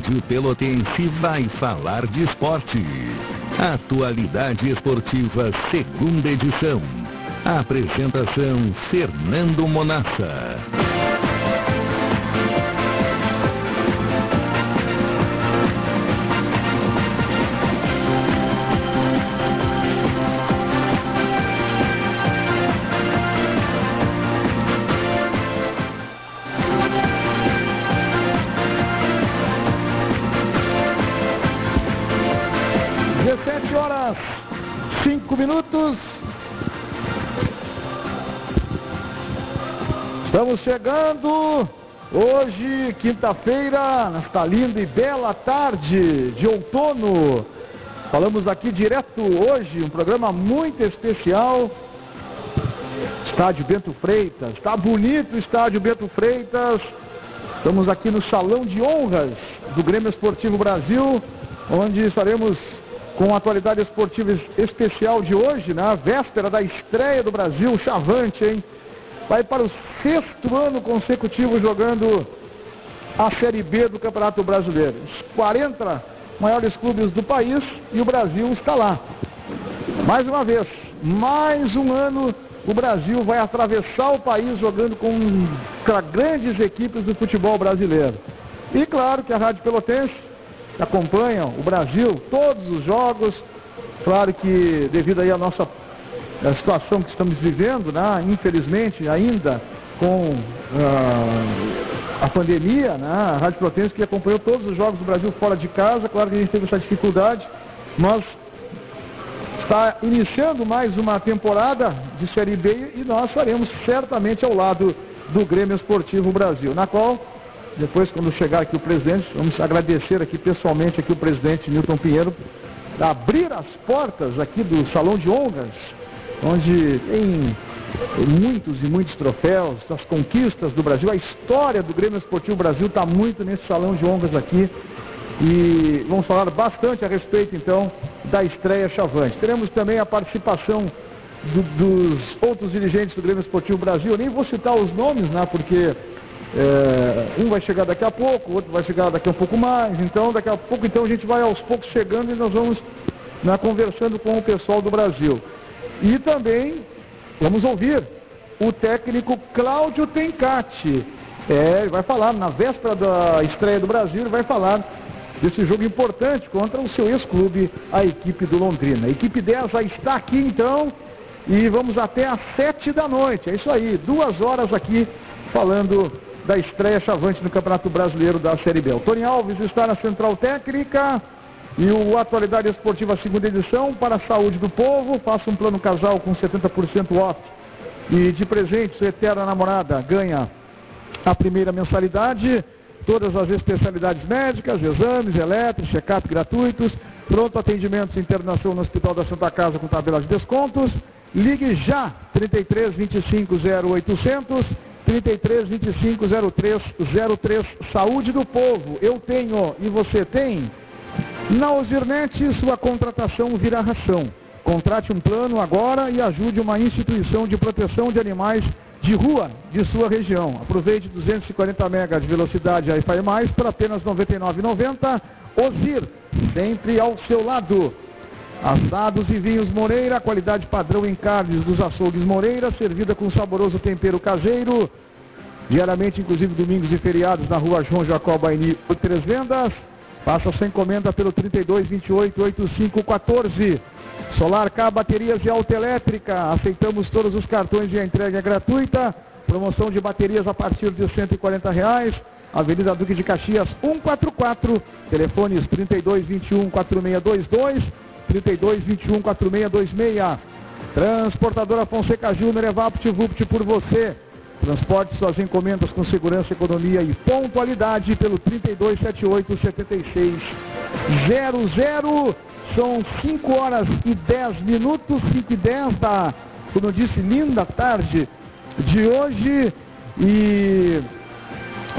Rádio Pelotense vai falar de esporte. Atualidade Esportiva, segunda edição. Apresentação Fernando Monassa. Chegando hoje, quinta-feira, nesta linda e bela tarde de outono. Falamos aqui direto hoje, um programa muito especial. Estádio Bento Freitas. Está bonito o estádio Bento Freitas. Estamos aqui no Salão de Honras do Grêmio Esportivo Brasil, onde estaremos com a atualidade esportiva especial de hoje, na né? véspera da estreia do Brasil, Chavante, hein? Vai para o sexto ano consecutivo jogando a Série B do Campeonato Brasileiro. Os 40 maiores clubes do país e o Brasil está lá. Mais uma vez, mais um ano o Brasil vai atravessar o país jogando com grandes equipes do futebol brasileiro. E claro que a Rádio Pelotense acompanham o Brasil, todos os jogos. Claro que devido aí à nossa à situação que estamos vivendo, né, infelizmente ainda com uh, a pandemia, né, a Rádio Protense que acompanhou todos os jogos do Brasil fora de casa, claro que a gente teve essa dificuldade, mas está iniciando mais uma temporada de Série B e nós faremos certamente ao lado do Grêmio Esportivo Brasil, na qual depois, quando chegar aqui o presidente, vamos agradecer aqui pessoalmente aqui o presidente Milton Pinheiro, abrir as portas aqui do Salão de Honras, onde tem muitos e muitos troféus, as conquistas do Brasil, a história do Grêmio Esportivo Brasil está muito nesse Salão de Honras aqui. E vamos falar bastante a respeito então da estreia Chavante. Teremos também a participação do, dos outros dirigentes do Grêmio Esportivo Brasil. Nem vou citar os nomes, né, porque é, um vai chegar daqui a pouco, o outro vai chegar daqui a um pouco mais. Então, daqui a pouco, então a gente vai aos poucos chegando e nós vamos né, conversando com o pessoal do Brasil. E também vamos ouvir o técnico Cláudio Tencati. É, vai falar na véspera da estreia do Brasil, vai falar desse jogo importante contra o seu ex-clube, a equipe do Londrina. A equipe 10 já está aqui então e vamos até às 7 da noite. É isso aí, duas horas aqui falando da estreia chavante no Campeonato Brasileiro da Série B. O Tony Alves está na Central Técnica e o Atualidade Esportiva segunda edição para a saúde do povo. Faça um plano casal com 70% off e de presente, eterna namorada ganha a primeira mensalidade. Todas as especialidades médicas, exames, elétricos, check-up gratuitos, pronto atendimentos internação no Hospital da Santa Casa com tabela de descontos. Ligue já 33 25 0800 33 25 03 03 Saúde do Povo. Eu tenho e você tem? Na Ozirnet, sua contratação vira ração. Contrate um plano agora e ajude uma instituição de proteção de animais de rua de sua região. Aproveite 240 MB de velocidade Wi-Fi+, por apenas R$ 99,90. Ozir, sempre ao seu lado. Assados e vinhos Moreira, qualidade padrão em carnes dos açougues Moreira, servida com saboroso tempero caseiro. Diariamente, inclusive domingos e feriados, na rua João Jacó Baini, três vendas. Faça sua encomenda pelo 32 28 85 14. Solar K Baterias e Autoelétrica. Aceitamos todos os cartões e a entrega gratuita. Promoção de baterias a partir de 140 reais. Avenida Duque de Caxias 144. Telefones 32 21 4622 32 21 4626. Transportadora Fonseca Júnior, é VaptVupt por você. Transporte suas encomendas com segurança, economia e pontualidade pelo 3278 7600. São 5 horas e 10 minutos, 5 e 10 da, como eu disse, linda tarde de hoje. E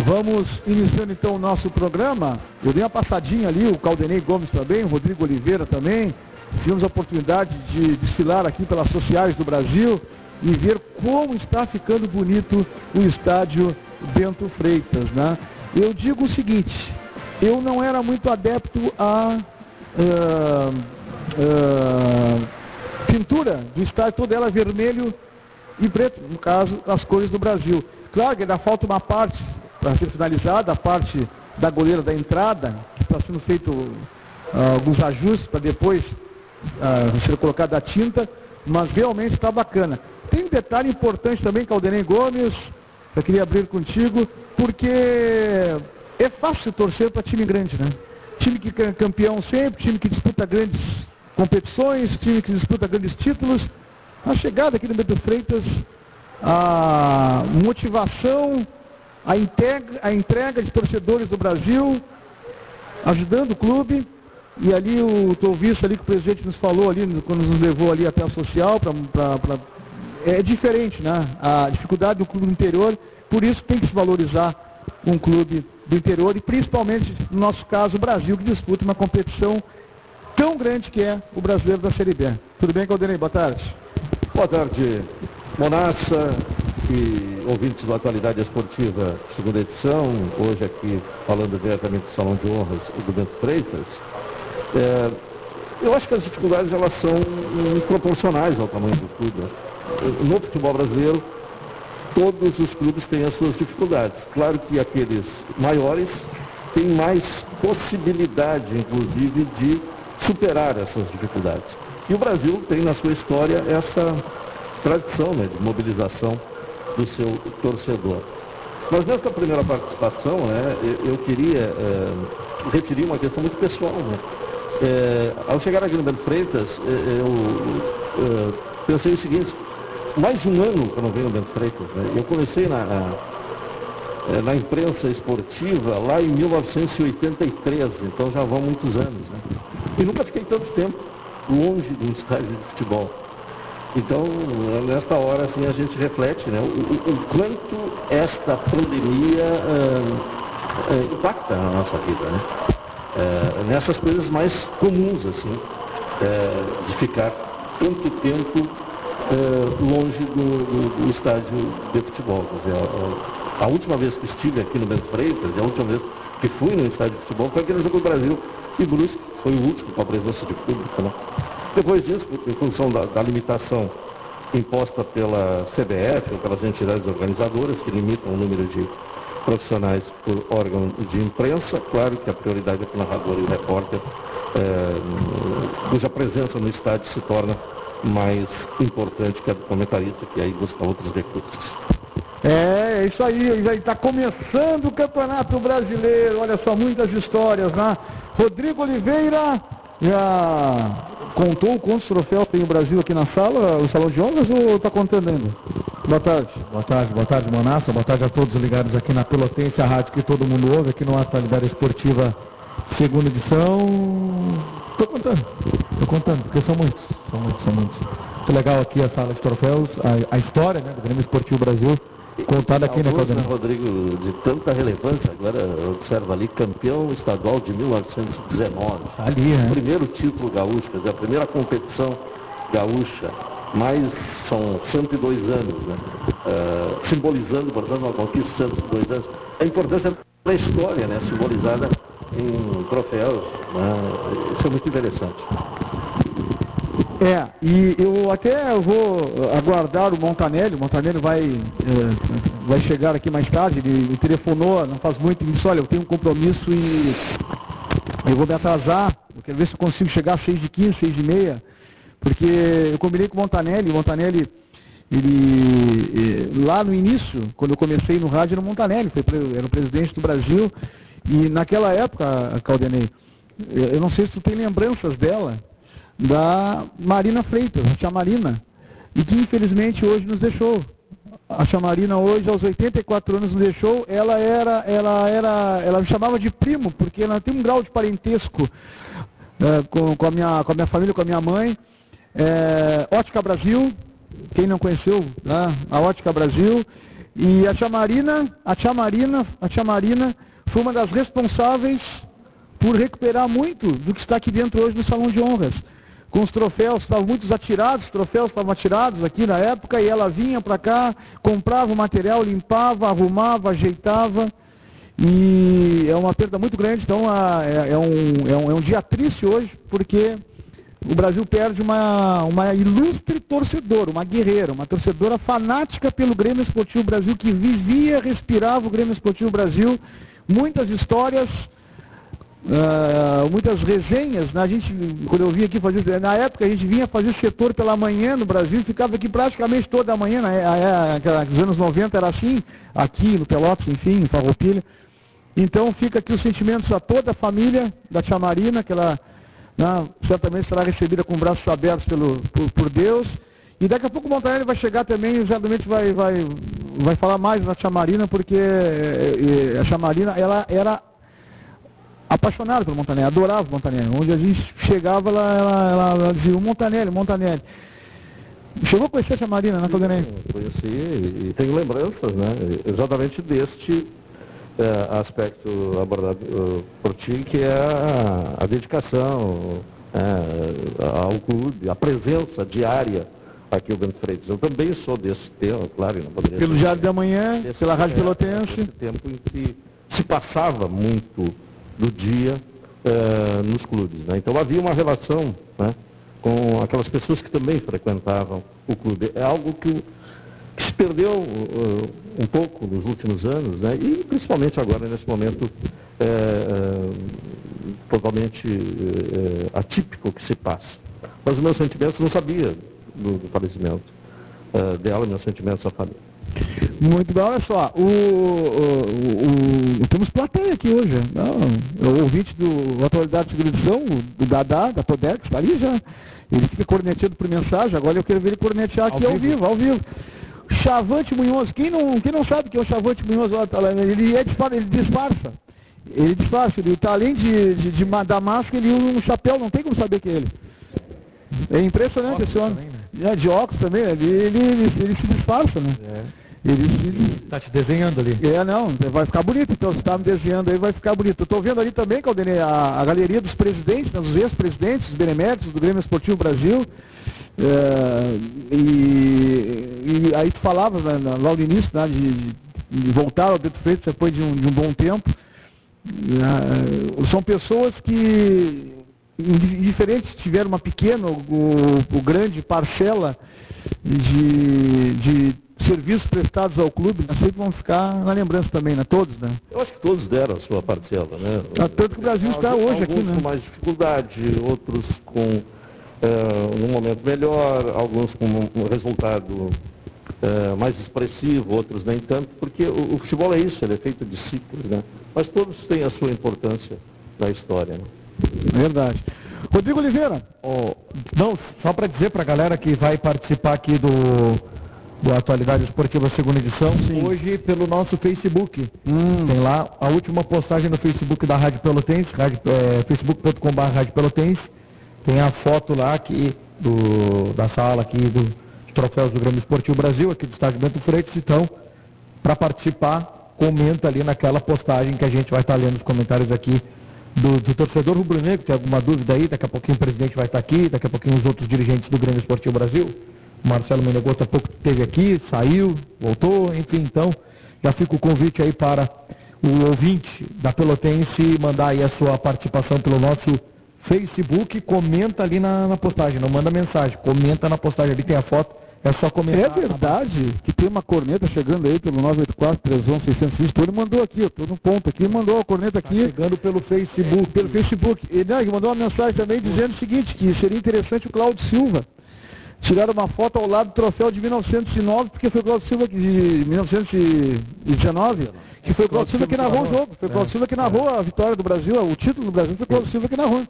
vamos iniciando então o nosso programa. Eu dei uma passadinha ali, o Caldenei Gomes também, o Rodrigo Oliveira também. Tivemos a oportunidade de desfilar aqui pelas sociais do Brasil e ver como está ficando bonito o estádio Bento Freitas. Né? Eu digo o seguinte, eu não era muito adepto a uh, uh, pintura do estádio, toda ela vermelho e preto, no caso, as cores do Brasil. Claro que ainda falta uma parte para ser finalizada, a parte da goleira da entrada, que está sendo feito uh, alguns ajustes para depois ser colocada a tinta, mas realmente está bacana. Tem um detalhe importante também, Caldenei Gomes, eu queria abrir contigo, porque é fácil torcer para time grande, né? Time que é campeão sempre, time que disputa grandes competições, time que disputa grandes títulos. A chegada aqui no Beto Freitas, a motivação, a entrega, a entrega de torcedores do Brasil, ajudando o clube. E ali o Tovisto ali que o presidente nos falou ali, quando nos levou ali até a social, pra, é diferente, né? A dificuldade do clube do interior, por isso tem que se valorizar um clube do interior e principalmente, no nosso caso, o Brasil, que disputa uma competição tão grande que é o brasileiro da Série B. Tudo bem, Caldenei? Boa tarde. Boa tarde, Monassa e ouvintes da Atualidade Esportiva, segunda edição, hoje aqui falando diretamente do Salão de Honras do Bento Freitas. É, eu acho que as dificuldades elas são proporcionais ao tamanho do clube. No futebol brasileiro, todos os clubes têm as suas dificuldades. Claro que aqueles maiores têm mais possibilidade, inclusive, de superar essas dificuldades. E o Brasil tem na sua história essa tradição né, de mobilização do seu torcedor. Mas nessa primeira participação, né, eu, queria é, referir uma questão muito pessoal. Né? É, ao chegar no Bento Freitas, é, eu pensei o seguinte, mais um ano que eu não venho no Bento Freitas. Né? Eu comecei na, na, na, imprensa esportiva lá em 1983, então já vão muitos anos. Né? E nunca fiquei tanto tempo longe de um estádio de futebol. Então, nesta hora, assim, a gente reflete né, o, o quanto esta pandemia uh, uh, impacta a nossa vida, né? Uh, nessas coisas mais comuns, assim, de ficar tanto tempo longe do, do, do, estádio de futebol. Quer dizer, a, a, última vez que estive aqui no Bento Freitas, a última vez que fui no estádio de futebol, foi aquele jogo do Brasil e Brusque, foi o último com a presença de público, né? Depois disso, em função da, da limitação imposta pela CBF ou pelas entidades organizadoras que limitam o número de profissionais por órgão de imprensa, claro que a prioridade é para o narrador e o repórter, é, cuja presença no estádio se torna mais importante que a do comentarista, que aí busca outros recursos. É, é isso aí, está começando o Campeonato Brasileiro, olha só, muitas histórias, né? Rodrigo Oliveira já contou quantos troféus tem o Brasil aqui na sala, o Salão de Honras, ou está contando ainda? Boa tarde. Boa tarde, boa tarde, Monassa. Boa tarde a todos ligados aqui na Pelotense, a rádio que todo mundo ouve, aqui no Atualidade Esportiva, segunda edição. Estou contando, estou contando, porque são muitos, são muitos, são muitos. Muito legal aqui a sala de troféus, a, a história né, do Grêmio Esportivo Brasil contado aqui, né, Claudinei? Rodrigo, de tanta relevância, agora observa ali, campeão estadual de 1919. Ali, né? Primeiro título gaúcho, quer dizer, a primeira competição gaúcha, mais são 102 anos, né? Uh, simbolizando, portanto, uma conquista de 102 anos. A importância da história, né? Simbolizada em troféus, né? Isso é muito interessante. É, e eu até vou aguardar o Montanelli, o Montanelli vai, é, vai chegar aqui mais tarde, ele me telefonou, não faz muito, e disse, olha, eu tenho um compromisso e eu vou me atrasar, eu quero ver se eu consigo chegar às 6 de 15, 6 de meia, porque eu combinei com o Montanelli, o Montanelli, ele, lá no início, quando eu comecei no rádio, era o Montanelli, foi, era o presidente do Brasil, e naquela época, Caldenei, eu não sei se tu tem lembranças dela, da Marina Freitas, a tia Marina, e que infelizmente hoje nos deixou. A tia Marina hoje, aos 84 anos, nos deixou. Ela era, ela era, ela me chamava de primo, porque ela tem um grau de parentesco é, com, com, a minha, com a minha família, com a minha mãe. É, Ótica Brasil, quem não conheceu, né? a Ótica Brasil. E a tia Marina, a tia Marina, a tia Marina foi uma das responsáveis por recuperar muito do que está aqui dentro hoje no Salão de Honras com os troféus, estavam muitos atirados, os troféus estavam atirados aqui na época, e ela vinha para cá, comprava o material, limpava, arrumava, ajeitava. E é uma perda muito grande, então é, é, um, é, um, é um dia triste hoje, porque o Brasil perde uma, uma ilustre torcedora, uma guerreira, uma torcedora fanática pelo Grêmio Esportivo Brasil, que vivia, respirava o Grêmio Esportivo Brasil, muitas histórias, uh, muitas resenhas, né? a gente, quando eu vim aqui fazer, na época a gente vinha fazer setor pela manhã no Brasil, ficava aqui praticamente toda a manhã, né? nos anos 90 era assim, aqui no Pelotas, enfim, em Farroupilha. Então fica aqui os sentimentos a toda a família da Tia Marina, que ela né, certamente será recebida com braços abertos pelo, por, por, Deus. E daqui a pouco o Montanelli vai chegar também e certamente vai, vai, vai falar mais da Tia Marina, porque é, é, a Tia Marina ela era apaixonada pelo Montanelli, adorava o Montanelli. Onde a gente chegava, ela, ela, ela, ela dizia, o Montanelli, o Montanelli. Chegou a conhecer a Tia Marina, né, Claudinei? Conheci e tenho lembranças, né? Exatamente deste é, aspecto abordado uh, por ti, que é a, a dedicação é, ao clube, a presença diária aqui o Bento Freitas. Eu também sou desse tempo, claro, não poderia Pelo Diário da Manhã, pela Rádio Pelotense. Esse tempo em que se passava muito do dia é, nos clubes. Né? Então havia uma relação né, com aquelas pessoas que também frequentavam o clube. É algo que que se perdeu uh, um pouco nos últimos anos, né? e principalmente agora, nesse momento é, totalmente atípico que se passa. Mas os meus sentimentos, não sabia do, do falecimento uh, dela, meus sentimentos à família. Muito bem, olha só, o, o, o, temos plateia aqui hoje, não, o ouvinte do Atualidade de Televisão, o Dadá, da Todex, está ali já, ele fica corneteando por mensagem, agora eu quero ver ele cornetear aqui ao vivo, ao vivo. Ao vivo. Chavante Munhoz, quem não, quem não sabe que é o Chavante Munhoz, ele, é, ele disfarça. Ele disfarça, ele está além de, de, de, da máscara, ele usa um chapéu, não tem como saber que é ele. É impressionante esse homem. Né? É, de óculos também, ele, ele, ele, ele se disfarça, né? É. Está te desenhando ali. É, não, vai ficar bonito, então, você está me desenhando aí, vai ficar bonito. Estou vendo ali também, Caldenei, a, a galeria dos presidentes, né, dos ex-presidentes, dos beneméritos do Grêmio Esportivo Brasil. É, e, e, aí tu falava né, lá no início né, de, de, voltar ao Beto Freitas depois de um, de um bom tempo. É, são pessoas que indiferentes tiveram uma pequena ou, ou grande parcela de, de serviços prestados ao clube, né, sempre vão ficar na lembrança também, né? Todos, né? Eu acho que todos deram a sua parcela, né? Ah, tanto que o Brasil está hoje aqui, né? com mais dificuldade, outros com uh, num momento melhor, alguns com um resultado uh, mais expressivo, outros nem tanto, porque o, o, futebol é isso, ele é feito de ciclos, né? Mas todos têm a sua importância na história. Né? Verdade. Rodrigo Oliveira. Oh, não, só para dizer para a galera que vai participar aqui do, do Atualidade Esportiva segunda edição, Sim. hoje pelo nosso Facebook. Hum. Tem lá a última postagem no Facebook da Rádio Pelotense, é, facebook.com.br Rádio Pelotense. Tem a foto lá aqui do, da sala aqui do troféus do Grêmio Esportivo Brasil, aqui do estádio Bento Freitas, então, para participar, comenta ali naquela postagem que a gente vai estar tá lendo os comentários aqui do, do torcedor rubro-negro, tem alguma dúvida aí, daqui a pouquinho o presidente vai estar tá aqui, daqui a pouquinho os outros dirigentes do Grêmio Esportivo Brasil. O Marcelo Menegoto há pouco esteve aqui, saiu, voltou, enfim, então já fica o convite aí para o ouvinte da Pelotense mandar aí a sua participação pelo nosso Facebook, comenta ali na, na, postagem, não manda mensagem, comenta na postagem ali, tem a foto, é só comentar. É verdade que tem uma corneta chegando aí pelo 984-311-620, ele mandou aqui, eu estou no ponto aqui, mandou a corneta tá aqui. Tá chegando pelo Facebook. Pelo Facebook. E né, mandou uma mensagem também dizendo o seguinte, que seria interessante o Cláudio Silva tirar uma foto ao lado do troféu de 1909, porque foi o Cláudio Silva de 1919 que foi o Claudio Silva que narrou o jogo. Foi o Claudio é. Silva que narrou a vitória do Brasil, o título do Brasil foi o Claudio Silva que narrou.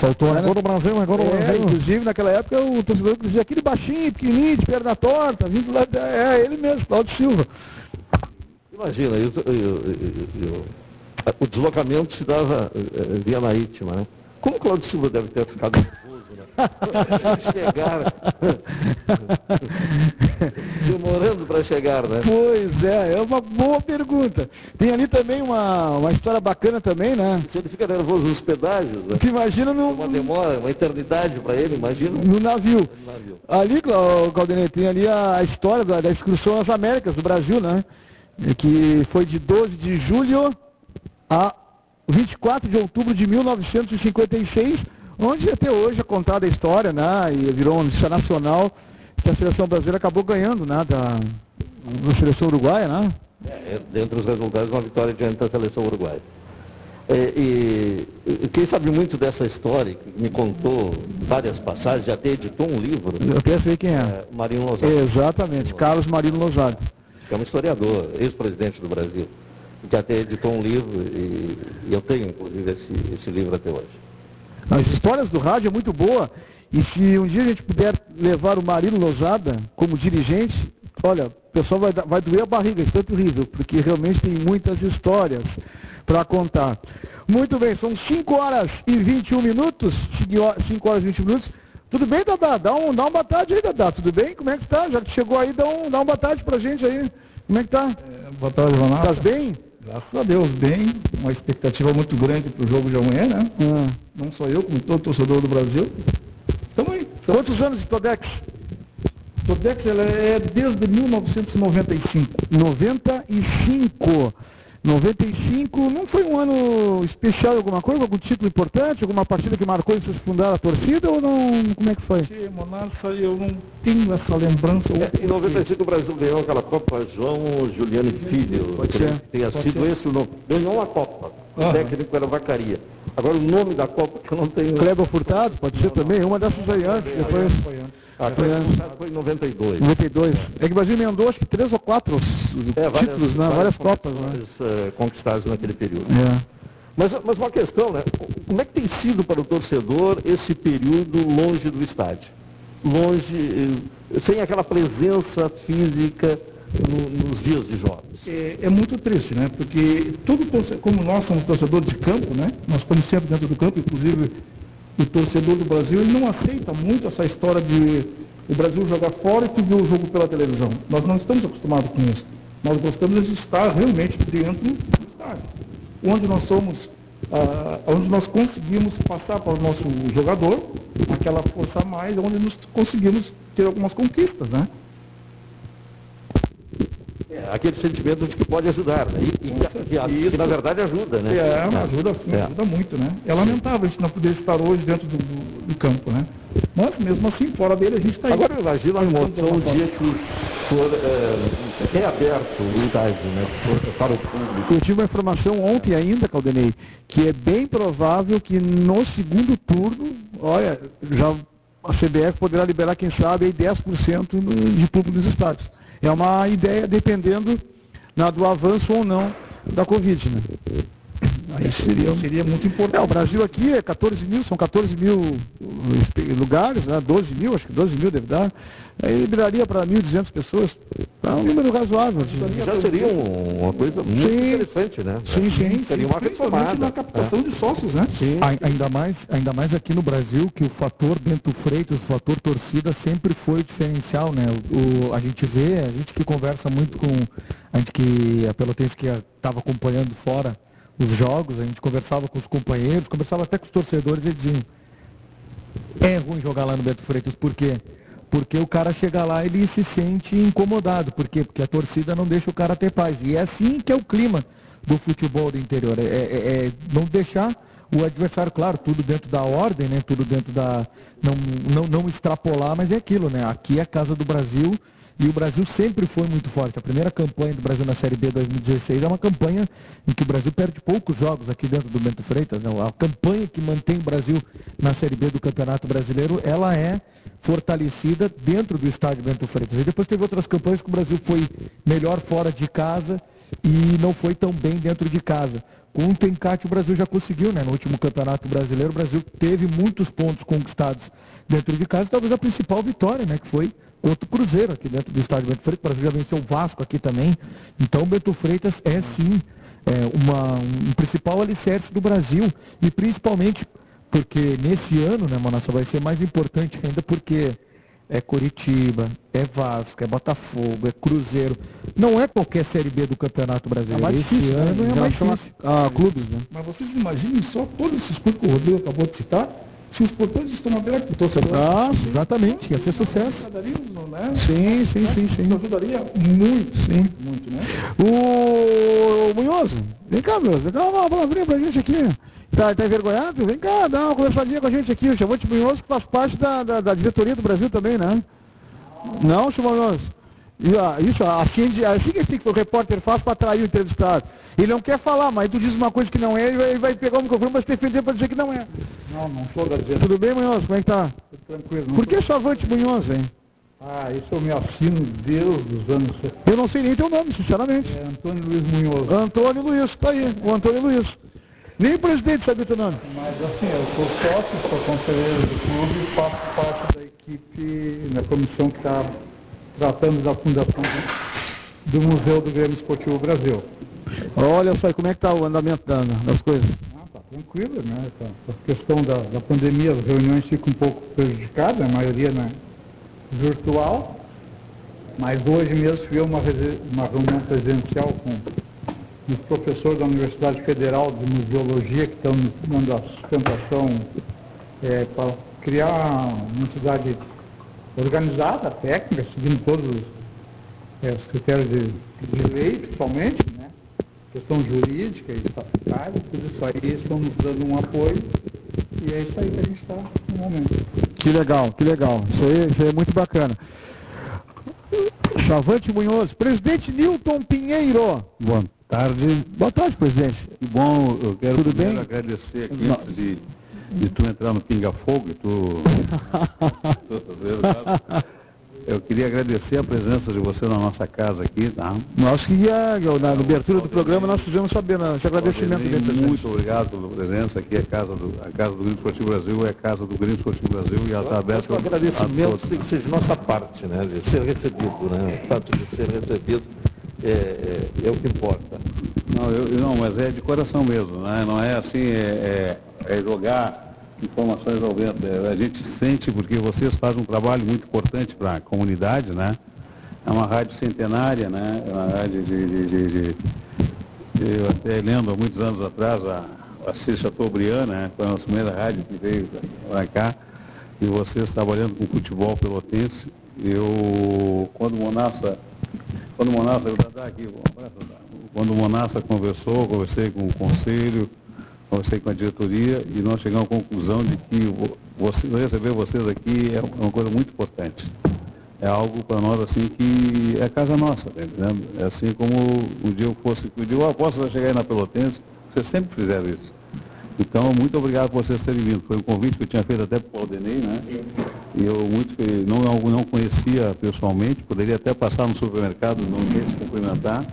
Faltou é, agora o Brasil, agora o é, Brasil. Inclusive, naquela época, o torcedor dizia aquele baixinho, pequenininho, de perna torta, vindo lá, é ele mesmo, Claudio Silva. Imagina, eu, eu, eu, o deslocamento se dava eh, via marítima, né? Como o Claudio Silva deve ter ficado chegar. Demorando para chegar, né? Pois é, é uma boa pergunta. Tem ali também uma, uma história bacana também, né? Ele fica nervoso nos pedágios, né? Que imagina no... Uma demora, uma eternidade para ele, imagina. No navio. No navio. Ali, Claudinei, tem ali a história da, da excursão às Américas do Brasil, né? Que foi de 12 de julho a 24 de outubro de 1956, onde até hoje é contada a história, né? E virou uma notícia nacional que a seleção brasileira acabou ganhando, né? Da, da seleção uruguaia, né? É, dentre os resultados, uma vitória diante da seleção uruguaia. É, e, e, quem sabe muito dessa história, que me contou várias passagens, já até editou um livro. Eu até sei quem é. é Marino Lozado. Exatamente, Carlos Marino Lozado. Que é um historiador, ex-presidente do Brasil. Que até editou um livro e, e eu tenho, inclusive, esse, esse livro até hoje. As histórias do rádio é muito boa. E se um dia a gente puder levar o Marino Lozada como dirigente, olha, o pessoal vai, vai doer a barriga, é tanto horrível, porque realmente tem muitas histórias para contar. Muito bem, são 5 horas e 21 minutos. 5 horas e 20 minutos. Tudo bem, Dadá? Dá um, dá uma boa tarde aí, Dadá. Tudo bem? Como é que está? Já que chegou aí, dá, um, dá uma boa tarde pra gente aí. Como é que tá? É, boa tarde, Ronaldo. Estás bem? Graças a Deus, bem. Uma expectativa muito grande para o jogo de amanhã, né? Hum. Não só eu, como todo torcedor do Brasil. Estamos aí. Quantos anos de Todex? Todex ela é desde 1995. 95. 95 não foi um ano especial alguma coisa, algum título importante, alguma partida que marcou e vocês fundaram a torcida ou não? Como é que foi? Sim, Monarca, eu não tenho essa lembrança. É, em 95 o Brasil ganhou aquela Copa João Juliano Filho. Pode ser. Tenha Pode sido ser. esse o nome. Ganhou a Copa. O técnico era Vacaria. Agora o nome da Copa que eu não tenho. Kleber Furtado, pode ser não, também, uma dessas aí antes, depois. Foi. Ah, foi, foi em 92. 92. É que o Brasil emendou acho que três ou quatro é, títulos, várias, né? várias, Copas. Né? Uh, conquistadas naquele período. É. Mas, mas uma questão, né? Como é que tem sido para o torcedor esse período longe do estádio? Longe, eh, sem aquela presença física no, nos dias de jogos? É, é, muito triste, né? Porque tudo, como nós somos torcedores de campo, né? Nós estamos sempre dentro do campo, inclusive o torcedor do Brasil ele não aceita muito essa história de o Brasil jogar fora e tu ver o jogo pela televisão. Nós não estamos acostumados com isso. Nós gostamos de estar realmente dentro do estádio, onde nós somos, ah, onde nós conseguimos passar para o nosso jogador aquela força a mais, onde nós conseguimos ter algumas conquistas, né? É, aquele sentimento de que pode ajudar, né? E, e, e, que na verdade ajuda, né? É, ajuda sim, é. ajuda muito, né? É lamentável a gente não poder estar hoje dentro do, do, do campo, né? Mas mesmo assim, fora dele a gente está aí. Agora imagina a emoção o dia que for é, reaberto o estádio, né? Para o público. Eu tive uma informação ontem ainda, Caldenei, que é bem provável que no segundo turno, olha, já a CBF poderá liberar, quem sabe, aí 10% de público nos estádios. É uma ideia dependendo na, do avanço ou não da Covid, né? Aí seria, seria muito importante. É, o Brasil aqui é 14 mil, são 14 mil lugares, né? 12 mil, acho que 12 mil deve dar. Aí liberaria para 1.200 pessoas. É um número razoável. Já seria uma coisa muito sim, interessante, né? Sim, sim. Seria uma retomada. na captação é. de sócios, né? Sim. Ainda mais, ainda mais aqui no Brasil, que o fator Bento Freitas, o fator torcida sempre foi diferencial, né? O, a gente vê, a gente que conversa muito com, a gente que, a Pelotense que estava acompanhando fora os jogos, a gente conversava com os companheiros, conversava até com os torcedores e diziam, é ruim jogar lá no Beto Freitas, por quê? Porque o cara chega lá e ele se sente incomodado. Por quê? Porque a torcida não deixa o cara ter paz. E é assim que é o clima do futebol do interior. É, é, é não deixar o adversário, claro, tudo dentro da ordem, né? Tudo dentro da. Não, não, não extrapolar, mas é aquilo, né? Aqui é a casa do Brasil e o Brasil sempre foi muito forte. A primeira campanha do Brasil na Série B 2016 é uma campanha em que o Brasil perde poucos jogos aqui dentro do Bento Freitas. Não. A campanha que mantém o Brasil na Série B do Campeonato Brasileiro, ela é fortalecida dentro do estádio Bento Freitas. E depois teve outras campanhas que o Brasil foi melhor fora de casa e não foi tão bem dentro de casa. Com o Tencate o Brasil já conseguiu, né? No último Campeonato Brasileiro, o Brasil teve muitos pontos conquistados dentro de casa, talvez a principal vitória, né? Que foi contra o Cruzeiro aqui dentro do estádio Bento Freitas. O Brasil já venceu o Vasco aqui também. Então o Bento Freitas é sim é, uma, um principal alicerce do Brasil. E principalmente porque nesse ano, né, Manassa, vai ser mais importante ainda porque é Curitiba, é Vasco, é Botafogo, é Cruzeiro. Não é qualquer Série B do Campeonato Brasileiro. É Esse difícil, ano né? é mais difícil. A, a clubes, né? Mas vocês imaginem só todos esses clubes que o Rodrigo acabou de citar, se os portões estão abertos, torcedor. Ah, exatamente, ia ser sucesso. né? Sim, sim, sim, sim. Isso ajudaria muito, Sim. muito, né? O, o Munhoz, vem cá, Munhoz, dá uma palavrinha pra gente aqui. Tá, tá envergonhado? Vem cá, dá uma conversadinha com a gente aqui. O Chavote Munhoz que faz parte da, da, da diretoria do Brasil também, né? Não, Chavote Munhoz? Isso, assim, assim que o repórter faz para atrair o entrevistado. Ele não quer falar, mas tu diz uma coisa que não é, ele vai, ele vai pegar o microfone para se defender para dizer que não é. Não, não sou da gente. Tudo bem, Munhoz? Como é que tá? Tranquilo. não Por que Chavante Munhoz, hein? Ah, isso eu me assino desde os anos 70. Eu não sei nem teu nome, sinceramente. É Antônio Luiz Munhoz. Antônio Luiz, tá aí, o Antônio Luiz. Nem o presidente sabia teu nome. Mas assim, eu sou sócio, sou conselheiro do clube e faço parte da equipe, na comissão que está tratando da fundação do, do Museu do Grêmio Esportivo Brasil. Olha só, como é que tá o andamento da- das coisas? Ah, tá tranquilo, né? Tá- A questão da, da pandemia, as reuniões ficam um pouco prejudicadas, a maioria né, virtual. Mas hoje mesmo tive uma, uma reunião presencial com os professores da Universidade Federal de Museologia que estão nos dando a sustentação é, para criar uma entidade organizada, técnica, seguindo todos os, é, os critérios de, de lei, principalmente, né? Questão jurídica e estatutária, tudo isso aí estão nos dando um apoio e é isso aí que a gente está no momento. Que legal, que legal. Isso aí, isso aí é muito bacana. Chavante Munhoz, presidente Newton Pinheiro. Boa tarde. Boa tarde, presidente. Bom, eu quero Tudo bem? agradecer aqui Não. antes de, de tu entrar no Pinga Fogo, e tu, Eu queria agradecer a presença de você na nossa casa aqui, tá? Nós que na abertura do programa nós fizemos saber né, esse agradecimento muito obrigado pela presença. Aqui é a casa do, a casa do Grêmio Esportivo Brasil, é a casa do Grêmio Esportivo Brasil e ela está aberta O a agradecimento todos. tem que ser de nossa parte, né? De ser recebido, né? O fato de ser recebido é, é, é o que importa. Não, eu, eu- não, mas é de coração mesmo, né? Não é assim, é, é- é jogar informações ao vento. É, a gente sente porque vocês fazem um trabalho muito importante para a comunidade, né? É uma rádio centenária, né? É uma rádio de, de- de- de- eu até lembro há muitos anos atrás a, a Cis Chateaubriand, né? Foi a nossa primeira rádio que veio para cá. E vocês trabalhando com futebol pelotense. Eu, quando o Monassa quando o Monassa, eu aqui, quando o Monassa conversou, conversei com o conselho, conversei com a diretoria e nós chegamos à conclusão de que vo- você, receber vocês aqui é uma coisa muito importante. É algo para nós assim que é casa nossa, entendendo? É assim como um dia eu fosse, um dia eu aposto vai chegar aí na Pelotense, vocês sempre fizeram isso. Então, muito obrigado por vocês terem vindo. Foi um convite que eu tinha feito até para o Aldenei, né? E eu muito não, não conhecia pessoalmente, poderia até passar no supermercado, não ia se cumprimentar.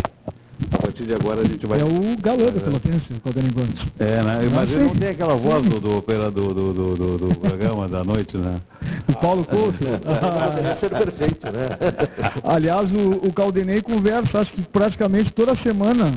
A partir de agora a gente vai. É o galã da Pelotense, Claudemir Gomes. É, né? Mas Não, tem aquela voz do, do, do, do, do, programa da noite, né? O Paulo Couto. Deve ser perfeito, né? Aliás, o, o Caldenei conversa, acho que praticamente toda semana,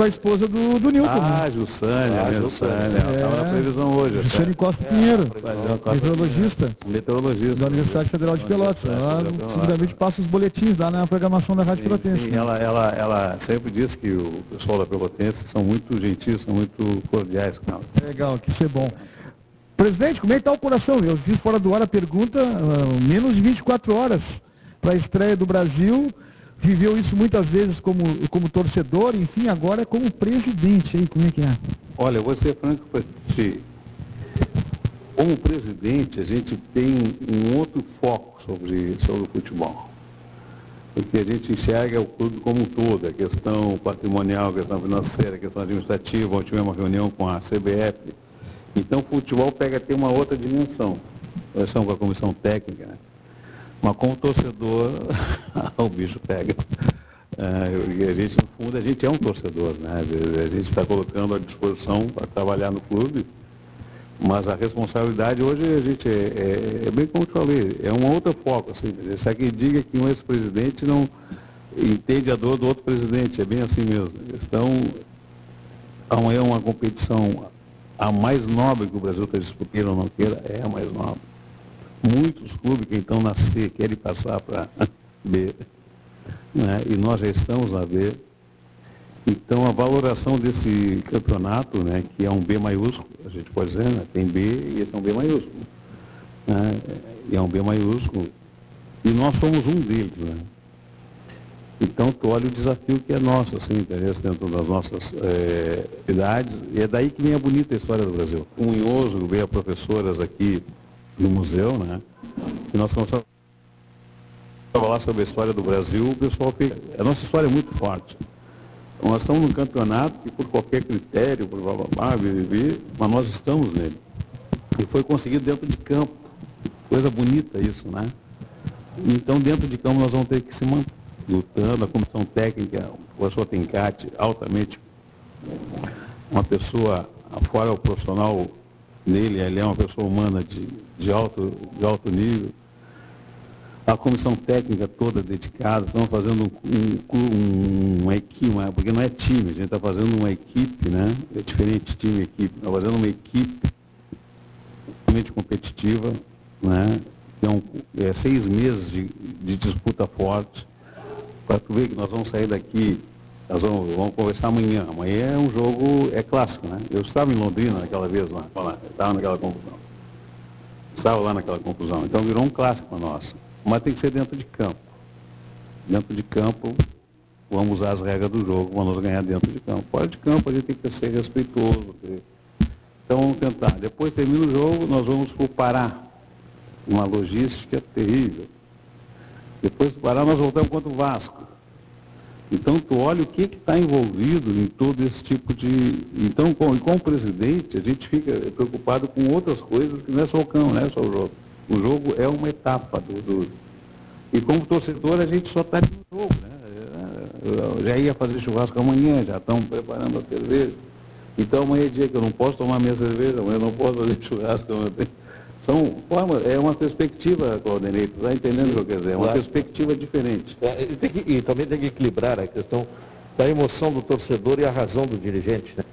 com a esposa do, do Newton. Ah, né? Jussânia, Ah, né? Jussânia. Jussânia. Ela estava na É. televisão hoje. até. Luciane Costa Pinheiro, Copa- meteorologista Meteorologista. da Universidade Federal de Pelotas. Ela seguramente passa os boletins lá na programação da Rádio Sim, Pelotense. sim, né? ela, ela, ela sempre diz que o pessoal da Pelotense são muito gentis, são muito cordiais com ela. Legal, que isso é bom. Presidente, como é que está o coração? Eu fiz fora do ar a pergunta, ah, menos de 24 horas para a estreia do Brasil. Viveu isso muitas vezes como, como torcedor, enfim, agora é como presidente aí, como é que é? Olha, eu vou ser franco para ti. Como presidente, a gente tem um outro foco sobre, sobre o futebol. Porque a gente enxerga o clube como um todo, a questão patrimonial, a questão financeira, a questão administrativa. Ontem tivemos uma reunião com a CBF. Então o futebol pega a ter uma outra dimensão. Nós com a comissão técnica, né? Mas como torcedor, o bicho pega. É, a gente, no fundo, a gente é um torcedor, né? A gente está colocando à disposição para trabalhar no clube, mas a responsabilidade hoje a gente é, é- é bem como eu te falei, é um outro foco, assim, se há quem diga que um ex-presidente não entende a dor do outro presidente, é bem assim mesmo. Então, amanhã é uma competição a mais nobre que o Brasil está disputando, ou não queira, é a mais nobre. Muitos clubes que estão na C querem passar para B, né? e nós já estamos na B. Então a valoração desse campeonato, né, que é um B maiúsculo, a gente pode dizer, né, tem B e esse é um B maiúsculo. Né? E é um B maiúsculo. E nós somos um deles, né? Então, tu olha o desafio que é nosso, assim, interesse dentro das nossas é, idades, e é daí que vem a bonita história do Brasil. O Unhoso veio a professoras aqui no museu, né? E nós começamos a falar sobre a história do Brasil, o pessoal fica. A nossa história é muito forte. Nós estamos num campeonato que, por qualquer critério, por blá blá blá, mas nós estamos nele. E foi conseguido dentro de campo. Coisa bonita isso, né? Então, dentro de campo, nós vamos ter que se manter lutando. A comissão técnica, o professor Tencati, altamente uma pessoa, fora o profissional nele, ele é uma pessoa humana de, de, alto, de alto nível. A comissão técnica toda dedicada, estamos fazendo um, um, uma equipe, porque não é time, a gente está fazendo uma equipe, né? É diferente time e equipe, está fazendo uma equipe realmente competitiva, né? Então, é seis meses de, de disputa forte, para tu ver que nós vamos sair daqui, nós vamos, vamos conversar amanhã. Amanhã é um jogo, é clássico, né? Eu estava em Londrina naquela vez lá, lá estava naquela confusão. Estava lá naquela confusão. Então virou um clássico para nós. Mas tem que ser dentro de campo. Dentro de campo, vamos usar as regras do jogo, vamos ganhar dentro de campo. Fora de campo, a gente tem que ser respeitoso. Então vamos tentar. Depois termina o jogo, nós vamos para o Pará. Uma logística terrível. Depois do Pará, nós voltamos contra o Vasco. Então, tu olha o que está envolvido em todo esse tipo de. Então, com, com o presidente, a gente fica preocupado com outras coisas que não é só o cão, não é só o jogo. O jogo é uma etapa do. do... E como torcedor, a gente só está no jogo, né? Eu já ia fazer churrasco amanhã, já estão preparando a cerveja. Então amanhã é dia que eu não posso tomar minha cerveja, amanhã eu não posso fazer churrasco. São formas, é uma perspectiva, Claudinei, tu está entendendo o que eu quero dizer? É uma claro. perspectiva diferente. É, e, que, e, também tem que equilibrar a questão da emoção do torcedor e a razão do dirigente. Né?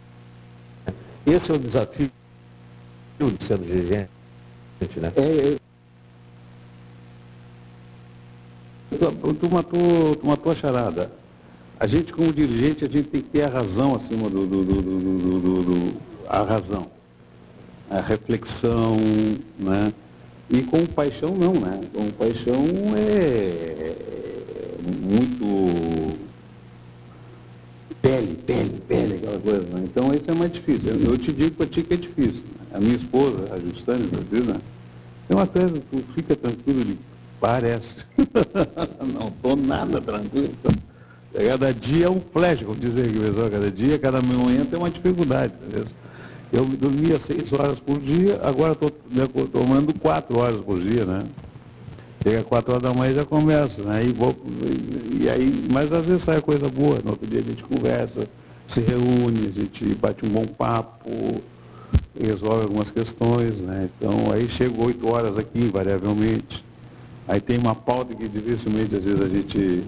Esse é o desafio de ser dirigente. Né? É, é... Tu, tu, matou, tu matou a charada. A gente, como dirigente, a gente tem que ter a razão acima do, do, do, do, do a razão a reflexão, né? E com paixão não, né? Com paixão é muito pele, pele, pele, aquela coisa, né? Então isso é mais difícil. Eu te digo para ti que é difícil. A minha esposa, a Justânia, tá né? Tem uma coisa, tu fica tranquilo, ele parece. não estou nada tranquilo. Cada dia é um flash, como dizer aqui, pessoal, cada dia, cada manhã tem uma dificuldade, entendeu? Eu dormia seis horas por dia, agora estou tomando quatro horas por dia, né? Chega quatro horas da manhã e já começa, né? E, vou, e aí, mas às vezes sai coisa boa, no outro dia a gente conversa, se reúne, a gente bate um bom papo, resolve algumas questões, né? Então aí chego oito horas aqui, invariavelmente. Aí tem uma pauta que dificilmente às vezes a gente.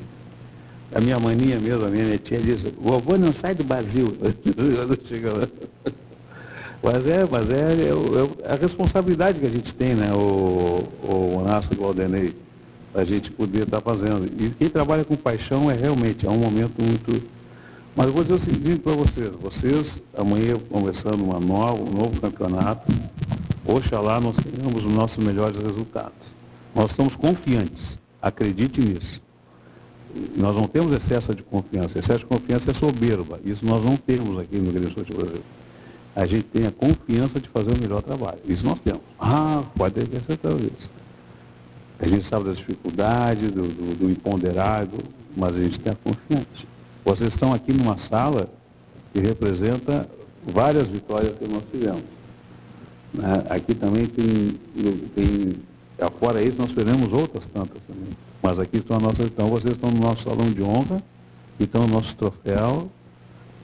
A minha maninha mesmo, a minha netinha diz, vovô não sai do Brasil. chega lá. Mas é, mas é, é, é, a responsabilidade que a gente tem, né, o, o Monasco do Aldenei, a gente poder estar tá fazendo. E quem trabalha com paixão é realmente, é um momento muito. Mas eu vou dizer o seguinte para vocês, vocês amanhã começando uma nova, um novo campeonato, oxalá nós tenhamos os nossos melhores resultados. Nós estamos confiantes, acredite nisso. Nós não temos excesso de confiança, excesso de confiança é soberba. Isso nós não temos aqui no Grêmio Sul Brasil a gente tem a confiança de fazer o melhor trabalho. Isso nós temos. Ah, pode ter certeza disso. A gente sabe das dificuldades, do, do, do imponderável, mas a gente tem a confiança. Vocês estão aqui numa sala que representa várias vitórias que nós tivemos. Né? Aqui também tem, tem, fora isso, nós teremos outras tantas também. Mas aqui estão a nossa, então vocês estão no nosso salão de honra, estão no nosso troféu,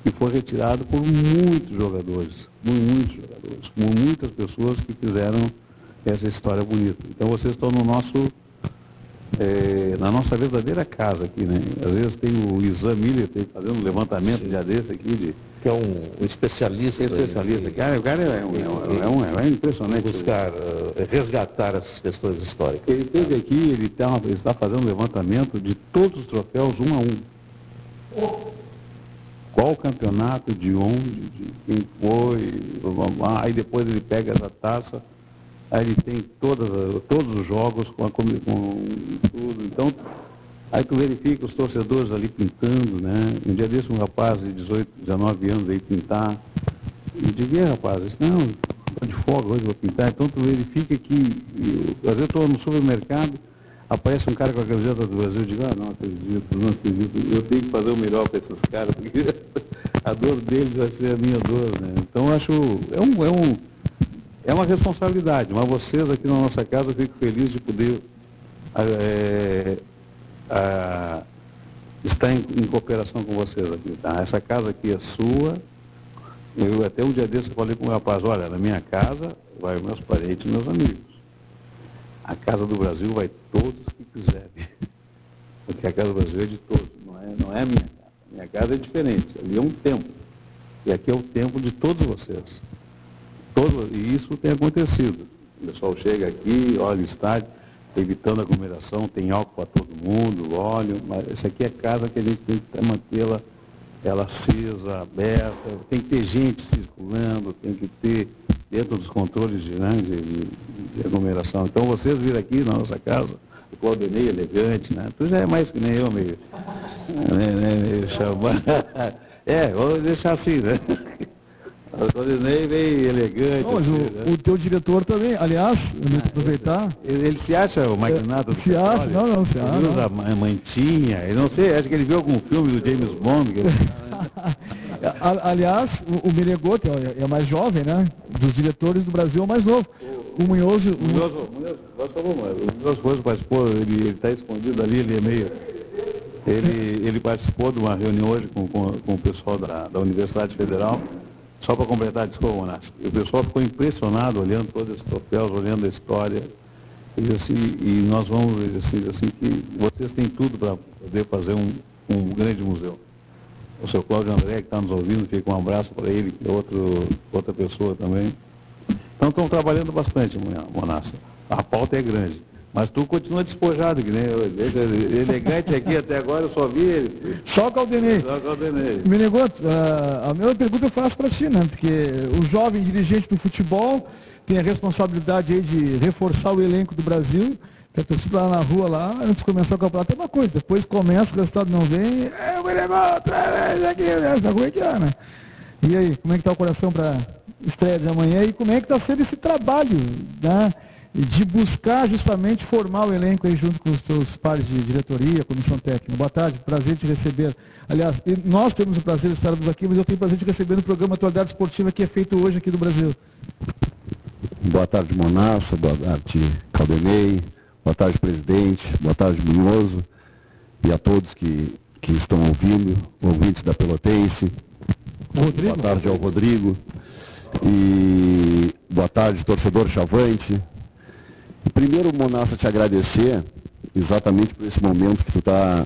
que foi retirado por muitos jogadores, por muitos jogadores, por muitas pessoas que fizeram essa história bonita. Então vocês estão no nosso, é, na nossa verdadeira casa aqui, né? Às vezes tem o Isan Miller fazendo um levantamento Sim. de desse aqui de. Que é um, um especialista. É especialista. Cara, o cara é, um, é, um, é, impressionante. Buscar, uh, resgatar essas questões históricas. Ele esteve aqui, ele está tá fazendo um levantamento de todos os troféus um a um. Qual o campeonato, de onde, de quem foi, blá, blá, aí depois ele pega essa taça aí ele tem todas, todos os jogos com, a, com tudo. Então, aí tu verifica os torcedores ali pintando, né? Um dia desse um rapaz de 18, 19 anos veio pintar. E digo, rapaz, disse, não, estou de folga hoje, vou pintar. Então tu verifica que, eu, às vezes estou no supermercado, aparece um cara com a camiseta do Brasil, eu digo, ah, não acredito, não acredito, eu tenho que fazer o melhor para esses caras, porque a dor deles vai ser a minha dor, né? Então acho, é um, é um, é uma responsabilidade, mas vocês aqui na nossa casa, eu fico feliz de poder é, a, estar em, em, cooperação com vocês aqui, tá? Essa casa aqui é sua, eu até um dia desse falei com o rapaz, olha, na minha casa vai meus parentes e meus amigos. A Casa do Brasil vai todos que quiserem. Porque a Casa do Brasil é de todos, não é, não é a minha casa. Minha casa é diferente, ali é um templo. E aqui é o templo de todos vocês. Todo, e isso tem acontecido. O pessoal chega aqui, olha o estádio, evitando aglomeração, tem álcool para todo mundo, óleo, mas essa aqui é casa que a gente tem que mantê-la ela acesa, aberta, tem que ter gente circulando, tem que ter dentro dos controles de, né, de, de aglomeração. Então vocês viram aqui na nossa casa, o Claudinei elegante, né? Tu já é mais que nem eu, meio. Né, meio chamar. É, vamos deixar assim, né? O Claudinei veio elegante. Não, mas o, assim, né? o, teu diretor também, aliás, eu ah, aproveitar. Ele, ele, se acha o magnata do Se acha, não, não, se acha. Ele usa a mantinha, eu não sei, acho que ele viu algum filme do James Bond. Ele... aliás, o, o é, é mais jovem, né? Dos diretores do Brasil é o mais novo. O, o Munhoz. O Munhoz, o Munhoz participou, ele está escondido ali, ele é meio. Ele, ele participou de uma reunião hoje com, com, com o pessoal da, da Universidade Federal só para completar, desculpa, Monasco. O pessoal ficou impressionado olhando todos esses troféus, olhando a história. E, assim, e nós vamos assim, assim, que vocês têm tudo para poder fazer um, um grande museu. O seu Cláudio André, que está nos ouvindo, fica um abraço para ele, que é outro, outra pessoa também. Então estão trabalhando bastante, Monassa. A pauta é grande. Mas tu continua despojado, que nem eu. Elegante aqui até agora, eu só vi ele. Só o Caldenei. Só o Caldenei. Menegoto, a, a mesma pergunta eu faço para ti, né? Porque o jovem dirigente do futebol tem a responsabilidade aí de reforçar o elenco do Brasil. Que a torcida lá na rua, lá, antes de começar o campeonato, é uma coisa. Depois começa, o resultado não vem. É o é, é aqui, né? Como é que é, né? E aí, como é que tá o coração para estreia de amanhã? E como é que está sendo esse trabalho, né? de buscar justamente formar o elenco aí junto com os seus pares de diretoria, comissão técnica. Boa tarde, prazer te receber. Aliás, nós temos o prazer de estarmos aqui, mas eu tenho o prazer de receber no programa Atualidade Esportiva que é feito hoje aqui no Brasil. Boa tarde, Monassa, boa tarde, Caldenei, boa tarde, presidente, boa tarde, Minhoso, e a todos que, que estão ouvindo, ouvintes da Pelotense. Rodrigo. Boa tarde ao Rodrigo. E boa tarde, torcedor Chavante, Primeiro, Monassa, te agradecer exatamente por esse momento que tu está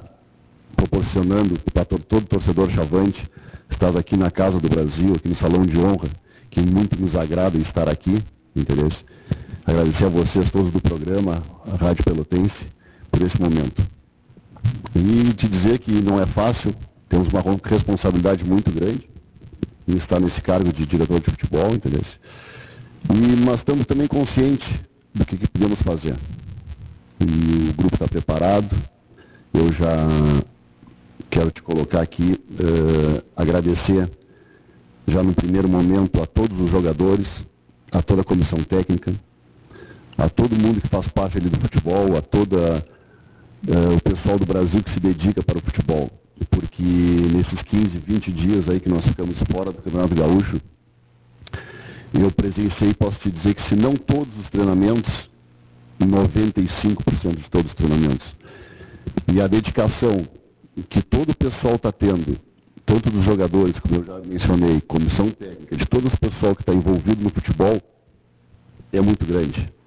proporcionando para todo torcedor chavante. Estás aqui na Casa do Brasil, aqui no Salão de Honra, que muito nos agrada estar aqui, interesse. Agradecer a vocês todos do programa, a Rádio Pelotense, por esse momento. E te dizer que não é fácil, temos uma responsabilidade muito grande em estar nesse cargo de diretor de futebol, entendeu? E, mas estamos também conscientes do que, que podemos fazer. E o grupo está preparado. Eu já quero te colocar aqui, uh, agradecer já no primeiro momento a todos os jogadores, a toda a comissão técnica, a todo mundo que faz parte ali do futebol, a toda uh, o pessoal do Brasil que se dedica para o futebol. Porque nesses 15, 20 dias aí que nós ficamos fora do Campeonato Gaúcho, eu presenciei, posso te dizer que se não todos os treinamentos, 95% de todos os treinamentos. E a dedicação que todo o pessoal está tendo, tanto dos jogadores, como eu já mencionei, comissão técnica, de todo o pessoal que está envolvido no futebol, é muito grande.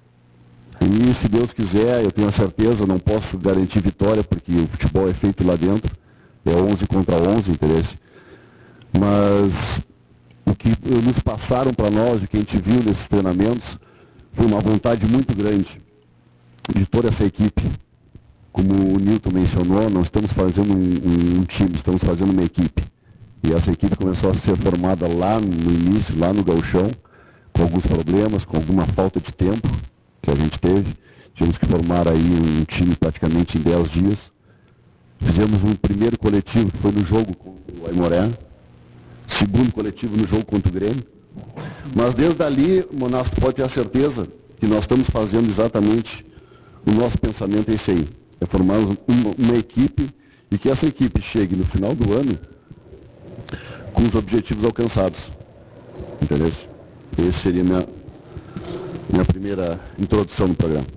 E se Deus quiser, eu tenho a certeza, não posso garantir vitória, porque o futebol é feito lá dentro, é 11 contra 11, interesse. Mas o que nos passaram para nós, o que a gente viu nesses treinamentos, foi uma vontade muito grande de toda essa equipe. Como o Newton mencionou, nós estamos fazendo um, um time, estamos fazendo uma equipe. E essa equipe começou a ser formada lá no início, lá no galchão, com alguns problemas, com alguma falta de tempo. Que a gente teve. Tivemos que formar aí um time praticamente em 10 dias. Fizemos um primeiro coletivo que foi no jogo com o Aimoré, segundo coletivo no jogo contra o Grêmio. Mas desde ali, o Monasco pode ter a certeza que nós estamos fazendo exatamente o nosso pensamento é esse aí. É formarmos uma, uma equipe e que essa equipe chegue no final do ano com os objetivos alcançados. Entendeu? Essa seria minha, minha primeira introdução no programa.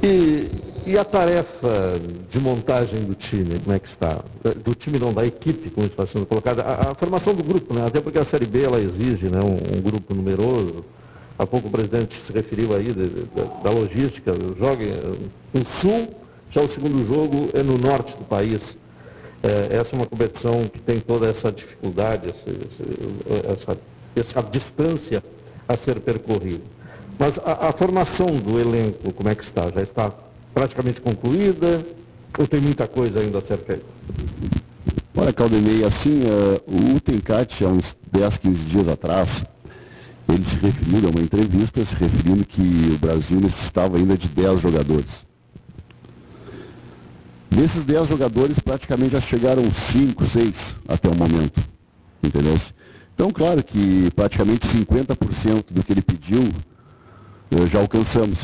E, e a tarefa de montagem do time, como é que está? Do time não, da equipe, como está sendo colocada. A, a formação do grupo, né? até porque a Série B ela exige né? um, um grupo numeroso. Há pouco o presidente se referiu aí de, de, da logística, joga no sul, já o segundo jogo é no norte do país. É, essa é uma competição que tem toda essa dificuldade, essa, essa, essa distância a ser percorrida. Mas a, a, formação do elenco, como é que está? Já está praticamente concluída ou tem muita coisa ainda a ser feita? Olha, Caldenei, assim, uh, o Tencat, há uns 10, 15 dias atrás, ele se referiu a uma entrevista, se referindo que o Brasil necessitava ainda de 10 jogadores. Desses 10 jogadores, praticamente já chegaram 5, 6 até o momento. Entendeu? Então, claro que praticamente 50% do que ele pediu eh, já alcançamos.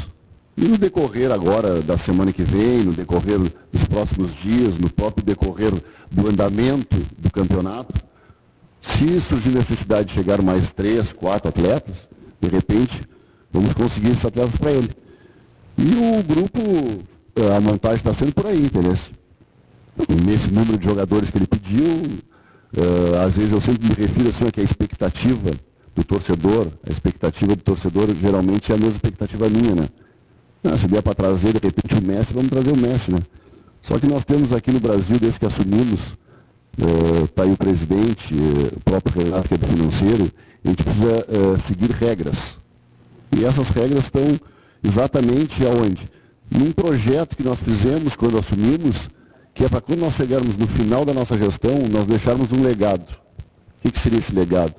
E no decorrer agora da semana que vem, no decorrer dos próximos dias, no próprio decorrer do andamento do campeonato, se surgir necessidade de chegar mais três, quatro atletas, de repente, vamos conseguir esses atletas para ele. E o grupo, eh, a montagem está sendo por aí, entendeu? Nesse número de jogadores que ele pediu, uh, às vezes eu sempre me refiro assim, que a expectativa do torcedor, a expectativa do torcedor geralmente é a mesma expectativa minha, né? Ah, se vier para trazer, de repente, o Messi, vamos trazer o Messi, né? Só que nós temos aqui no Brasil, desde que assumimos, está uh, aí o presidente, uh, o próprio Renato, que é do financeiro, a gente precisa uh, seguir regras. E essas regras estão exatamente aonde? Num projeto que nós fizemos quando assumimos, que é para quando nós chegarmos no final da nossa gestão, nós deixarmos um legado. O que, seria esse legado?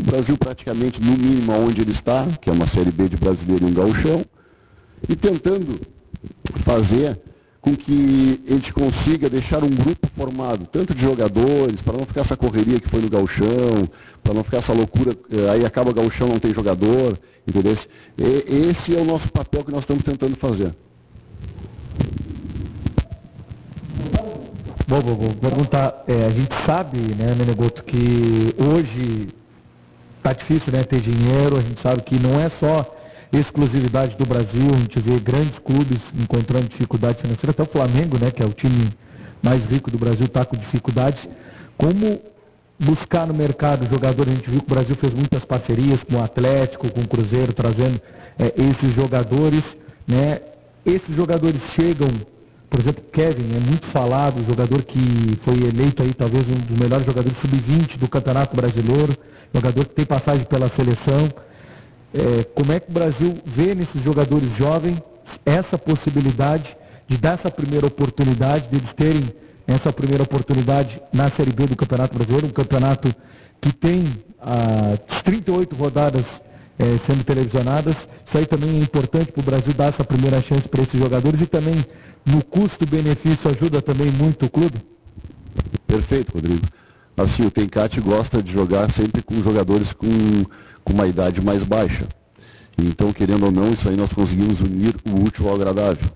O Brasil praticamente no mínimo onde ele está, que é uma Série B de brasileiro e um gauchão, e tentando fazer com que a gente consiga deixar um grupo formado, tanto de jogadores, para não ficar essa correria que foi no gauchão, para não ficar essa loucura, eh, aí acaba o gauchão, não tem jogador, entendeu? Esse é o nosso papel que nós estamos tentando fazer. Bom, vou, vou perguntar, é, a gente sabe, né, Menegoto, que hoje está difícil né, ter dinheiro, a gente sabe que não é só exclusividade do Brasil, a gente vê grandes clubes encontrando dificuldade financeira, até o Flamengo, né, que é o time mais rico do Brasil, está com dificuldades. Como buscar no mercado jogadores? A gente viu que o Brasil fez muitas parcerias com o Atlético, com o Cruzeiro, trazendo é, esses jogadores. Né? Esses jogadores chegam, por exemplo, Kevin, é muito falado, jogador que foi eleito aí talvez um dos melhores jogadores sub-20 do Campeonato Brasileiro, jogador que tem passagem pela seleção. É, como é que o Brasil vê nesses jogadores jovens essa possibilidade de dar essa primeira oportunidade, deles terem essa primeira oportunidade na Série B do Campeonato Brasileiro, um campeonato que tem as 38 rodadas é, sendo televisionadas. Isso aí também é importante para o Brasil dar essa primeira chance para esses jogadores e também no custo-benefício ajuda também muito o clube? Perfeito, Rodrigo. Assim, o Tencate gosta de jogar sempre com jogadores com com uma idade mais baixa. Então, querendo ou não, isso aí nós conseguimos unir o útil ao agradável.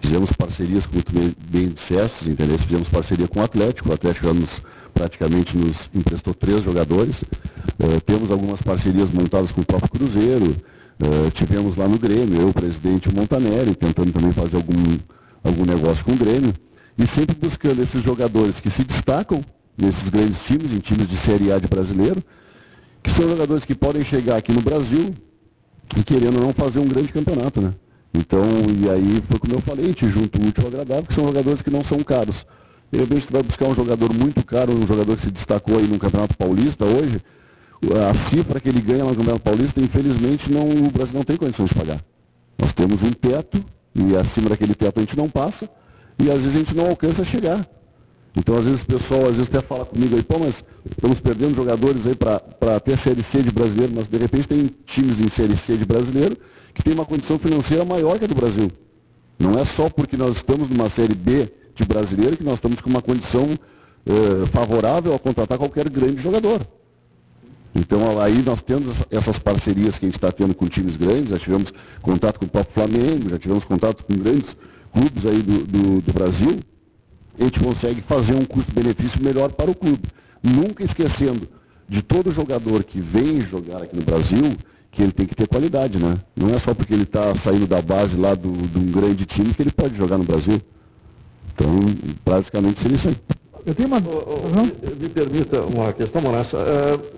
Fizemos parcerias, como tu bem disseste, entendeu? Fizemos parceria com o Atlético, o Atlético nos, praticamente nos emprestou três jogadores. Uh, temos algumas parcerias montadas com o próprio Cruzeiro, uh, tivemos lá no Grêmio, eu, o presidente Montanelli, tentando também fazer algum, algum negócio com o Grêmio, e sempre buscando esses jogadores que se destacam nesses grandes times, em times de Série A de brasileiro, que são jogadores que podem chegar aqui no Brasil e querendo não fazer um grande campeonato, né? Então, e aí foi como eu falei, a gente junta o útil ao agradável, que são jogadores que não são caros. De repente tu vai buscar um jogador muito caro, um jogador que se destacou aí no Campeonato Paulista hoje, a cifra que ele ganha no Campeonato Paulista, infelizmente, não, o Brasil não tem condições de pagar. Nós temos um teto, e acima daquele teto a gente não passa, e às vezes a gente não alcança a chegar. Então, às vezes, o pessoal às vezes até fala comigo aí, pô, mas estamos perdendo jogadores aí para ter Série C de brasileiro, mas de repente tem times em Série C de brasileiro que tem uma condição financeira maior que a do Brasil. Não é só porque nós estamos numa Série B de brasileiro que nós estamos com uma condição eh, favorável a contratar qualquer grande jogador. Então aí nós temos essas parcerias que a gente está tendo com times grandes, já tivemos contato com o próprio Flamengo, já tivemos contato com grandes clubes aí do, do, do Brasil, a gente consegue fazer um custo-benefício melhor para o clube. Nunca esquecendo de todo jogador que vem jogar aqui no Brasil, que ele tem que ter qualidade, né? Não é só porque ele está saindo da base lá do, de um grande time que ele pode jogar no Brasil. Então, praticamente seria isso aí. Eu tenho uma. Uhum. Me permita uma questão, Monassa. Uh, uh,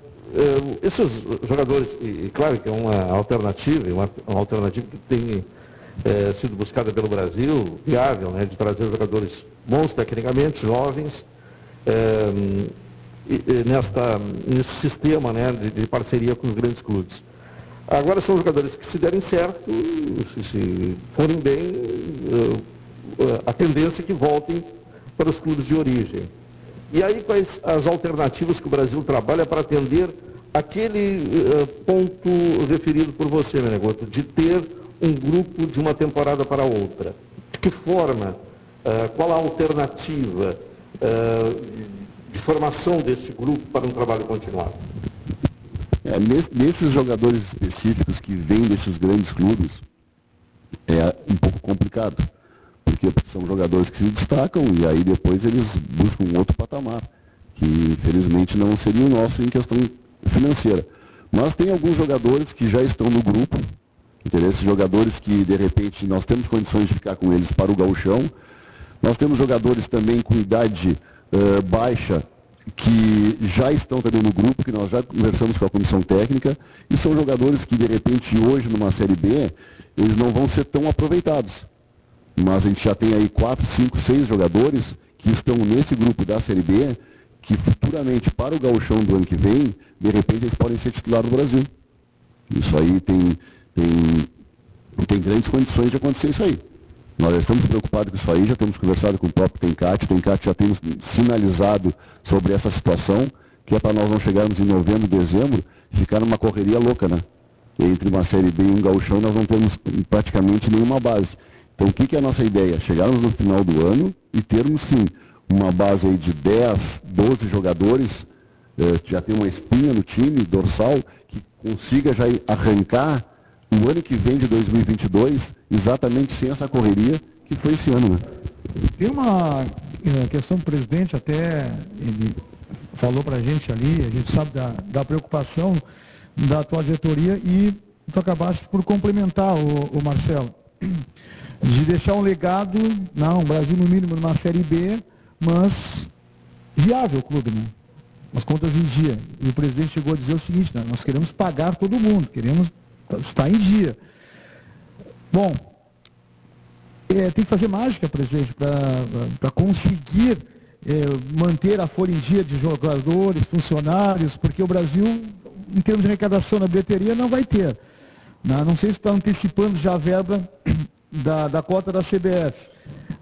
esses jogadores, e, claro que é uma alternativa, uma, uma alternativa que tem uh, sido buscada pelo Brasil, viável, né, de trazer jogadores bons tecnicamente, jovens, nesta, nesse sistema né, de, de, parceria com os grandes clubes. Agora são jogadores que se derem certo, se, se forem bem, a tendência é que voltem para os clubes de origem. E aí quais as alternativas que o Brasil trabalha para atender aquele uh, ponto referido por você, Menegoto, de ter um grupo de uma temporada para outra? De que forma? Uh, qual a alternativa uh, de formação desse grupo para um trabalho continuado? É, nesses jogadores específicos que vêm desses grandes clubes, é um pouco complicado porque são jogadores que se destacam e aí depois eles buscam um outro patamar, que infelizmente não seria o nosso em questão financeira. Mas tem alguns jogadores que já estão no grupo, esses jogadores que de repente nós temos condições de ficar com eles para o gauchão. Nós temos jogadores também com idade uh, baixa que já estão também no grupo, que nós já conversamos com a comissão técnica, e são jogadores que de repente hoje numa Série B, eles não vão ser tão aproveitados mas a gente já tem aí quatro, cinco, seis jogadores que estão nesse grupo da Série B, que futuramente para o gauchão do ano que vem, de repente eles podem ser titulares do Brasil. Isso aí tem, tem, tem grandes condições de acontecer isso aí. Nós estamos preocupados com isso aí, já temos conversado com o próprio Tencate, o Tencate já temos sinalizado sobre essa situação, que é para nós não chegarmos em novembro, dezembro, ficar numa correria louca, né? Entre uma Série B e um gauchão nós não temos praticamente nenhuma base. Então, o que, que é a nossa ideia? Chegarmos no final do ano e termos, sim, uma base aí de 10, 12 jogadores, eh, já tem uma espinha no time, dorsal, que consiga já arrancar o ano que vem de 2022 exatamente sem essa correria que foi esse ano. Né? Tem uma eh, questão, presidente, até ele falou para a gente ali, a gente sabe da, da preocupação da tua diretoria e tu acabaste por complementar o, o Marcelo de deixar um legado, não, o Brasil no mínimo numa Série B, mas viável o clube, né? As contas em dia. E o presidente chegou a dizer o seguinte, né? nós queremos pagar todo mundo, queremos estar em dia. Bom, é, tem que fazer mágica, presidente, para conseguir é, manter a folha em dia de jogadores, funcionários, porque o Brasil, em termos de arrecadação na bilheteria, não vai ter. Não, né? não sei se está antecipando já a verba da, da cota da CBF.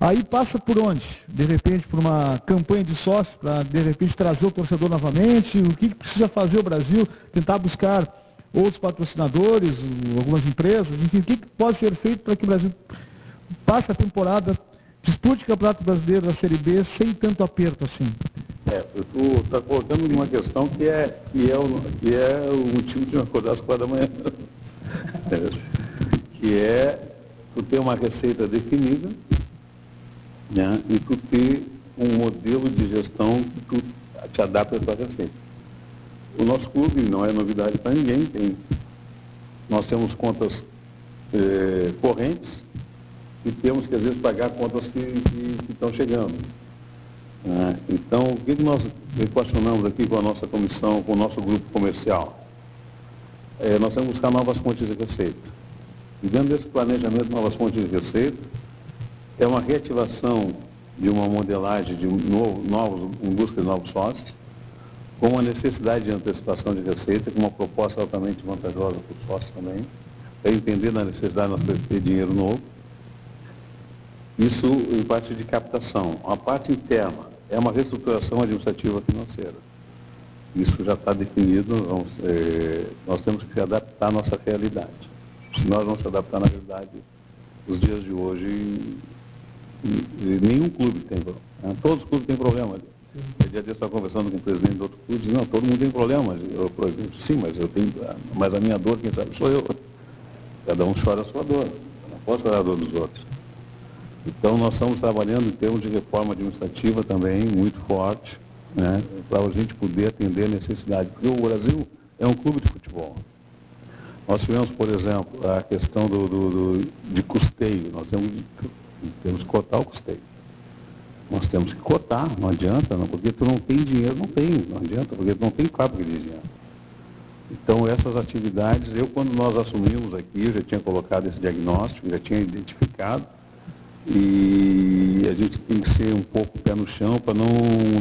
Aí passa por onde? De repente por uma campanha de sócios para de repente trazer o torcedor novamente? O que, que precisa fazer o Brasil? Tentar buscar outros patrocinadores, algumas empresas, enfim, o que, que pode ser feito para que o Brasil passe a temporada, dispute o Campeonato Brasileiro da Série B sem tanto aperto assim? É, tu está colocando uma questão que é, que é, o, que é o motivo de acordar às quatro da manhã. que é tu ter uma receita definida né, e tu ter um modelo de gestão que tu te adapta à tua receita. O nosso clube não é novidade para ninguém, tem, nós temos contas eh, correntes e temos que às vezes pagar contas que, estão chegando. Né? Então, o que nós equacionamos aqui com a nossa comissão, com o nosso grupo comercial? É, nós temos que buscar novas fontes de receita. E dentro desse planejamento Novas Fontes de Receita, é uma reativação de uma modelagem de novo, novos, em busca de novos sócios, com uma necessidade de antecipação de receita, com uma proposta altamente vantajosa para os sócios também, para entender a necessidade de ter dinheiro novo. Isso em parte de captação. A parte interna é uma reestruturação administrativa financeira. Isso já está definido, vamos, é, nós temos que adaptar à nossa realidade. Se nós não se adaptar, na verdade, os dias de hoje, nenhum clube tem problema. Né? Todos os clubes têm problema. Eu dia desse estava conversando com o presidente do outro clube, disse, não, todo mundo tem problema. Eu, por exemplo, sim, mas eu tenho. Mas a minha dor, quem sabe, sou eu. Cada um chora a sua dor. Eu não posso chorar a dor dos outros. Então nós estamos trabalhando em termos de reforma administrativa também, muito forte, né, para a gente poder atender a necessidade. Porque o Brasil é um clube de futebol. Nós tivemos, por exemplo, a questão do, do, do de custeio. Nós temos, temos que cortar o custeio. Nós temos que cotar, não adianta, não, porque tu não tem dinheiro, não tem, não adianta, porque tu não tem fábrica de dinheiro. Então essas atividades, eu quando nós assumimos aqui, eu já tinha colocado esse diagnóstico, já tinha identificado, e a gente tem que ser um pouco pé no chão para não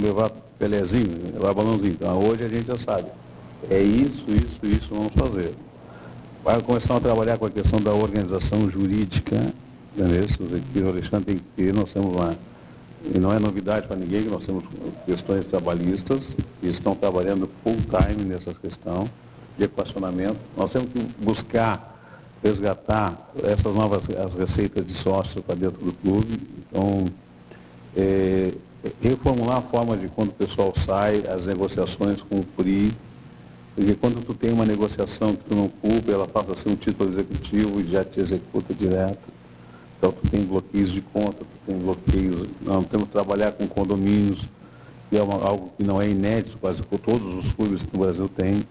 levar pelezinho, levar balãozinho. Então hoje a gente já sabe, é isso, isso, isso vamos fazer. Vai começar a trabalhar com a questão da organização jurídica, o Alexandre tem que ter, nós temos lá e não é novidade para ninguém que nós temos questões trabalhistas que estão trabalhando full time nessa questão de equacionamento. Nós temos que buscar resgatar essas novas as receitas de sócio para dentro do clube. Então, é, reformular a forma de quando o pessoal sai, as negociações com o PRI, porque quando tu tem uma negociação que tu não cumpre, ela passa a ser um título executivo e já te executa direto. Então, tu tem bloqueios de conta, tu tem bloqueios. Nós temos que trabalhar com condomínios, que é uma, algo que não é inédito, quase por todos os clubes que o Brasil tem.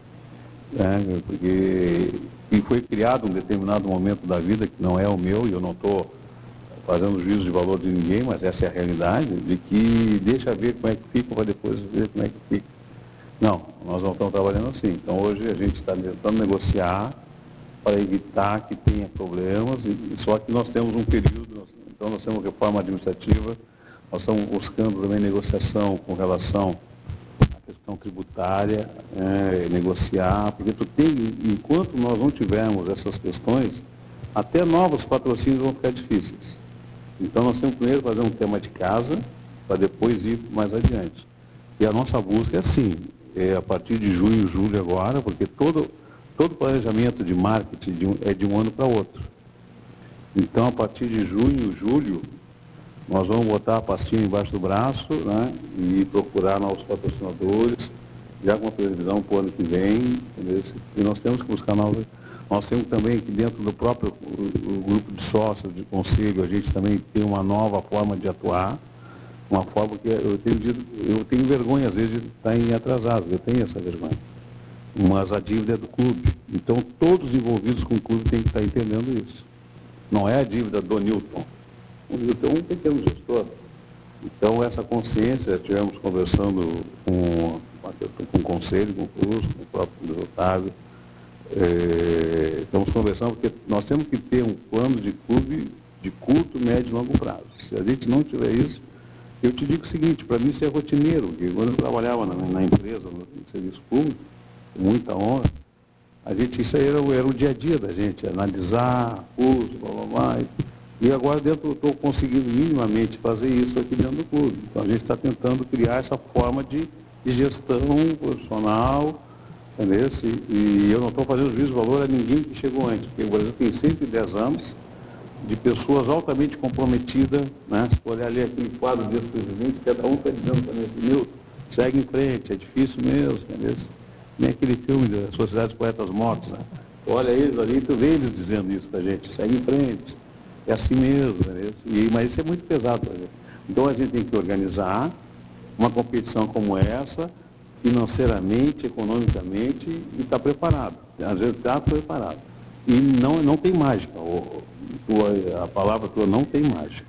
Né? Porque e foi criado um determinado momento da vida, que não é o meu, e eu não estou fazendo juízo de valor de ninguém, mas essa é a realidade, de que deixa ver como é que fica para depois ver como é que fica. Não, nós não estamos trabalhando assim. Então hoje a gente está tentando negociar para evitar que tenha problemas, só que nós temos um período, então nós temos reforma administrativa, nós estamos buscando também negociação com relação à questão tributária, é, negociar, porque tu tem, enquanto nós não tivermos essas questões, até novos patrocínios vão ficar difíceis. Então nós temos primeiro fazer um tema de casa, para depois ir mais adiante. E a nossa busca é assim, é a partir de junho, julho agora, porque todo Todo planejamento de marketing de um, é de um ano para outro. Então, a partir de junho, julho, nós vamos botar a pastinha embaixo do braço né, e procurar novos patrocinadores, já com a previsão para o ano que vem. E nós temos que buscar novos. Nós temos também que dentro do próprio grupo de sócios, de conselho, a gente também tem uma nova forma de atuar, uma forma que eu tenho, eu tenho vergonha às vezes de estar em atrasado, eu tenho essa vergonha mas a dívida é do clube. Então todos envolvidos com o clube têm que estar entendendo isso. Não é a dívida do Newton. O Newton é um pequeno gestor. Então essa consciência, estivemos conversando com, com o conselho, com o Cruz, com o próprio Otávio, é, estamos conversando porque nós temos que ter um plano de clube de curto, médio e longo prazo. Se a gente não tiver isso, eu te digo o seguinte, para mim isso é rotineiro, porque quando eu trabalhava na, na empresa, no serviço público, muita honra, a gente, isso aí era, era o dia a dia da gente, analisar curso, blá, blá, blá, e agora dentro estou conseguindo minimamente fazer isso aqui dentro do clube. Então a gente está tentando criar essa forma de, de gestão profissional, entendeu? E, eu não estou fazendo juízo de valor a ninguém que chegou antes, porque o Brasil tem 110 anos de pessoas altamente comprometidas, né? Se olhar ali aquele quadro desse presidente, cada um está dizendo para mim, Milton, segue em frente, é difícil mesmo, entendeu? nem aquele filme da Sociedade dos Poetas Mortos, né? Olha eles ali, tu vê eles dizendo isso pra gente, segue em frente. É assim mesmo, né? e, mas isso é muito pesado pra gente. Então a gente tem que organizar uma competição como essa, financeiramente, economicamente, e estar tá preparado. Às vezes está preparado. E não, não tem mágica. Tua, a palavra tua não tem mágica.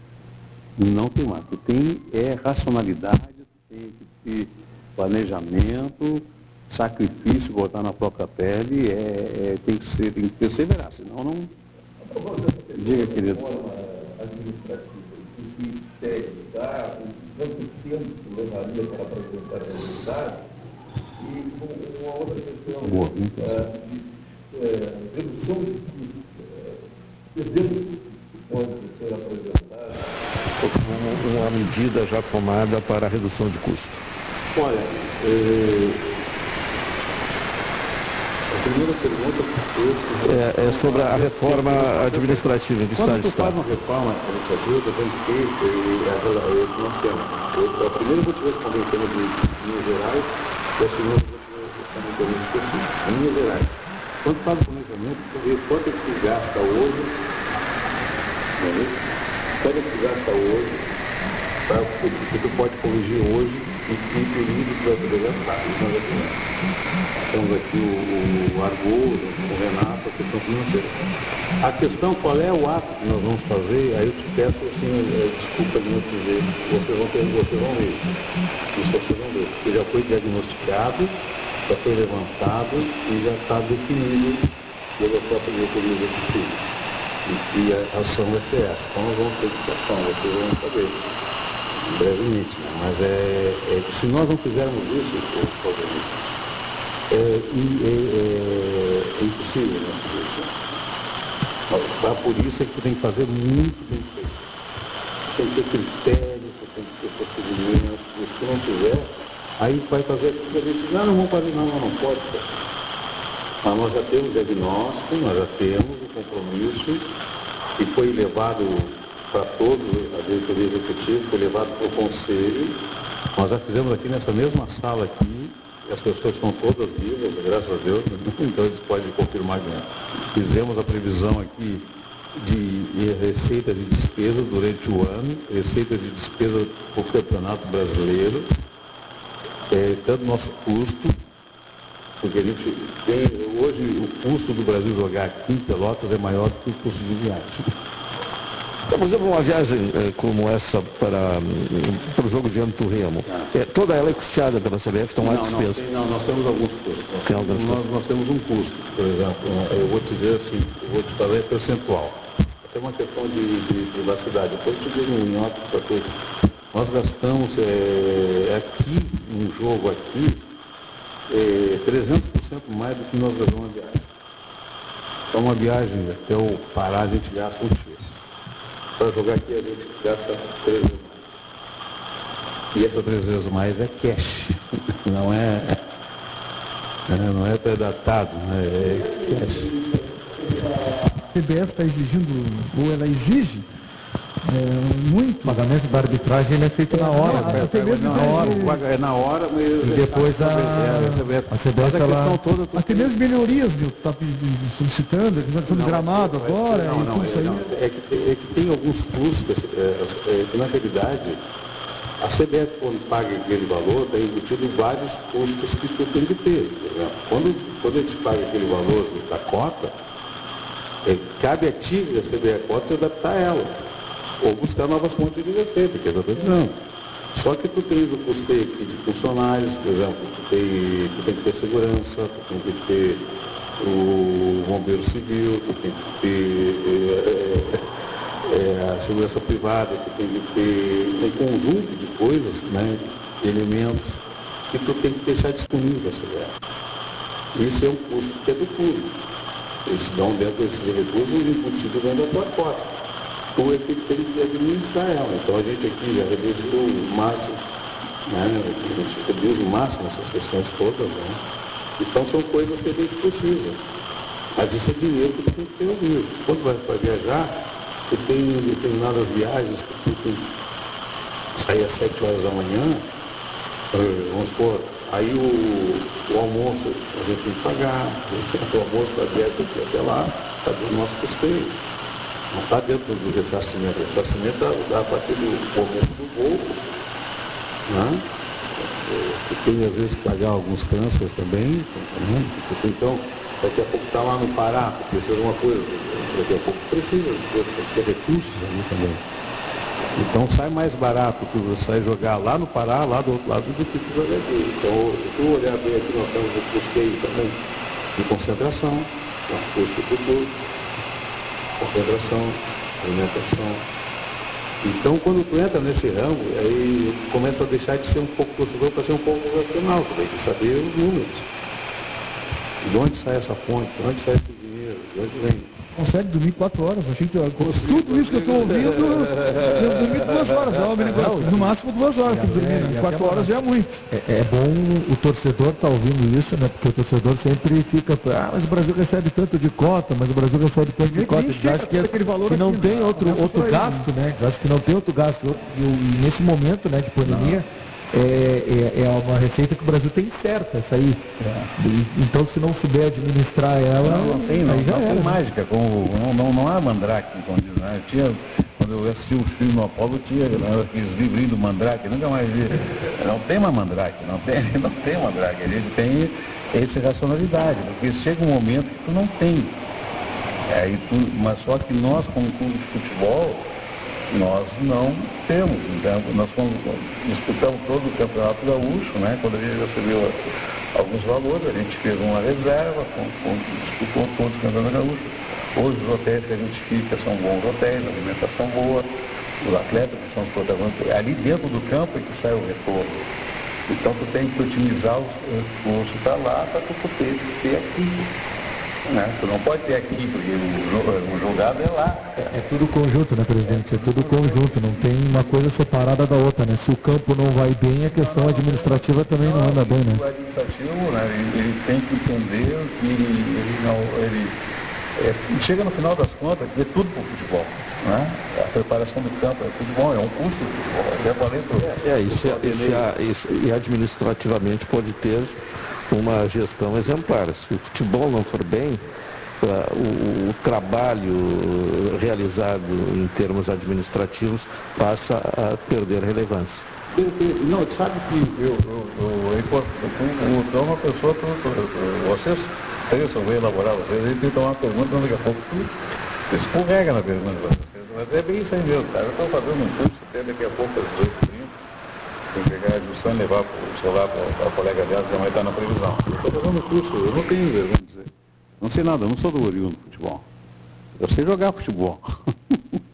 Não tem mágica. Tem é racionalidade, tem que ter planejamento, sacrifício, botar na própria pele, é, é, tem, que ser, tem que perseverar, senão não. Diga, querido. Quanto tempo levaria para apresentar? E uma outra questão Boa, de uh, redução de podem ser. Uma medida já tomada para a redução de custos. Olha, eh, primeira pergunta é, é sobre a reforma administrativa do Quando Estado de faz uma reforma administrativa, bem feita, e aquela, eu não temos. Eu, a primeira vou te responder em termos de linhas gerais, e a segunda vou te responder em termos específicos. Gerais. Quando faz o planejamento, quanto é que tu gasta hoje, não é isso? Quanto é que tu gasta hoje, pra, que, que tu pode corrigir hoje, e que período tu vai poder gastar. Nós já temos. Aqui o, o o Renato, a questão financeira. A questão, qual é o ato que nós vamos fazer, aí eu te peço assim, eh, desculpa de não dizer, vocês vão ter, vocês vão ver. Isso vocês vão ver, porque já foi diagnosticado, já foi levantado e já está definido pela própria diretoria executiva. E que a ação vai ser essa. Então nós vamos ter discussão, vocês vão saber brevemente, né? mas é, é, se nós não fizermos isso, é, é, é- é impossível né. Tá? Por isso é que tem que fazer muito bem feito. Tem que ter critérios, tem que ter procedimentos, e se não fizer, aí vai fazer a diz, não, não vamos fazer, não, não, não pode. Mas nós já temos diagnóstico, nós já temos o compromisso, e foi levado para todos, a diretoria executiva, foi levado para o conselho. Nós já fizemos aqui nessa mesma sala aqui, as pessoas estão todas vivas, graças a Deus, então eles podem confirmar que fizemos a previsão aqui de receita de despesa durante o ano, receita de despesa para o Campeonato Brasileiro, tanto nosso custo, porque a gente tem, hoje o custo do Brasil jogar aqui em Pelotas é maior do que o custo de viagem. Então, por exemplo, uma viagem eh, como essa para, para o jogo diante do Remo, é, toda ela é custeada pela CBF, estão lá Não, não, despesas. tem- não, nós temos alguns custos. Nós, Tem alguns nós, nós temos um custo, por exemplo, eu vou te dizer assim, eu vou te fazer percentual. Tem uma questão de, de privacidade. Depois um nhoque essa coisa. Nós gastamos é, aqui, um jogo aqui, é, 300% mais do que nós gastamos uma viagem. Então uma viagem até o Pará a gente gasta um X. Para jogar aqui a gente gasta três vezes mais. E essa três vezes mais é cash, não é, é, não é pré-datado, né? é cash. A CBF está exigindo, ou ela exige, é, muito. O pagamento da arbitragem ele é feito na hora. Mesmo na hora, é na hora, mas E depois a, É, a CBF, Mas a ela, questão toda, até mesmo melhorias, viu? Está solicitando, eles estão de gramado Não, agora, não, não, é, isso aí. não, é que, tem- é que tem alguns custos, é, é, que na realidade, a CBF quando paga aquele valor, está embutido vários custos que tu tem que ter. Quando, quando a gente paga aquele valor da cota, é, cabe a ti, a CBF cota, adaptar ela. Ou buscar novas fontes de receita, que é o que eu estou dizendo. Só que tu tens o custeio aqui de funcionários, por exemplo, tu tem, tu tem que ter segurança, tu tem que ter o bombeiro civil, tu tem que ter é, é, a segurança privada, tu tem que ter um conjunto de coisas, né, de elementos que tu tem que deixar disponível a CBF. Isso é um custo que é do público. Eles dão dentro desses recursos embutido dentro da tua cota. Tu é que tem que administrar ela. Então a gente aqui já reduziu o máximo, né? A gente reduz o máximo essas questões todas, né? Então são coisas que a gente precisa. Mas isso é dinheiro que tem que ter ouvido. Quando vai para viajar, tu tem determinadas viagens que tem que sair às 7 horas da manhã, vamos supor, aí o, o almoço a gente tem que pagar, o almoço da dieta aqui até lá, está do nosso custeio. Não está dentro do ressarcimento. O ressarcimento dá a partir do momento do voo, né? Você tem às vezes que pagar alguns cânceres também, né? Então, daqui a pouco está lá no Pará, precisa de uma coisa, daqui a pouco precisa, que ter recursos ali também. Então sai mais barato tu sai jogar lá no Pará, lá do outro lado, do que tu jogar aqui. Então, se tu olhar bem aqui, nós temos o custeio também de concentração, nosso custo de tudo, concentração, alimentação. Então, quando tu entra nesse ramo, aí começa a deixar de ser um pouco torcedor para ser um pouco racional, tu tem que saber os números. De onde sai essa fonte, de onde sai esse dinheiro, de onde vem. Consegue dormir quatro horas. A gente, tudo isso que eu estou ouvindo, eu dormi duas horas. Não, no máximo duas horas que dormir, né? Quatro horas já é muito. É, é bom o torcedor estar tá ouvindo isso, né? Porque o torcedor sempre fica, ah, mas o Brasil recebe tanto de cota, mas o Brasil recebe tanto de cota. Acho que, que não aqui, tem outro, outro gasto, né? Eu acho que não tem outro gasto. E, e nesse momento né, de pandemia, é, é, é, uma receita que o Brasil tem certa, essa aí. É. Então se não souber administrar ela, não, não tem, não, já não era, tem né? mágica, como, não, não, não há mandrake, como diz, né? Tinha, quando eu assisti o filme no Apolo, tinha aqueles livrinhos do mandrake, nunca mais vi. Não tem uma mandrake, não tem, não tem mandrake, a gente tem essa racionalidade, porque chega um momento que tu não tem. É, tu, mas só que nós, como clube de futebol, nós não temos. Então, nós disputamos todo o Campeonato Gaúcho, né? quando a gente recebeu alguns valores, a gente fez uma reserva, com, disputou todo o Campeonato Gaúcho. Hoje os hotéis que a gente fica são bons hotéis, alimentação boa, os atletas que são os protagonistas, ali dentro do campo é que sai o retorno. Então tu tem que otimizar o esforço para lá para tu poder ter aqui. Né? Tu não pode ter aqui, porque o, o julgado é lá. É, é, tudo conjunto, né, presidente? É tudo conjunto, não tem uma coisa separada da outra, né? Se o campo não vai bem, a questão administrativa também não anda bem, né? O administrativo, né, ele, ele tem que entender que ele não. Ele, é, chega no final das contas que é tudo para o futebol. Né? A preparação do campo é futebol, é um custo do futebol. É, é, é, isso, é, isso, e administrativamente pode ter uma gestão exemplar. Se o futebol não for bem, uh, o, trabalho realizado em termos administrativos passa a perder relevância. Não, sabe que eu, eu, eu, eu, eu uma pessoa, vocês pensam, vão elaborar, vocês aí tentam uma pergunta, daqui a pouco escorrega na pergunta. Mas é bem isso aí mesmo, cara. Eu estou fazendo um curso, até daqui a pouco às 18 tem que pegar a discussão e levar o celular para a colega dela, que também está na previsão. Estou fazendo curso, eu não tenho vergonha de dizer. Não sei nada, eu não sou do oriundo do futebol. Eu sei jogar futebol.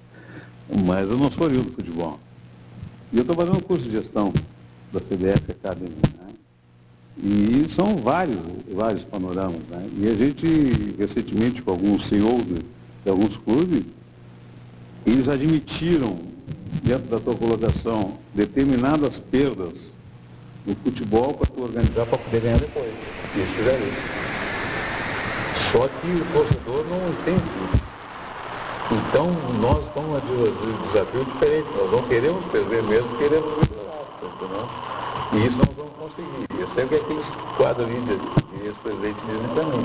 Mas eu não sou oriundo do futebol. E eu estou fazendo curso de gestão da CBF Academy. Né? E são vários, vários panoramas. Né? E a gente, recentemente, com alguns senhores de alguns clubes, eles admitiram dentro da tua colocação, determinadas perdas no futebol para tu organizar para poder ganhar depois. E eles fizeram isso. Só que o torcedor não entende isso. Então, nós estamos um desafio diferente. Nós não queremos perder mesmo, queremos melhorar. Entendeu? E isso nós vamos conseguir. Eu sei que aqueles quadros ali de ex-presidente dizem também.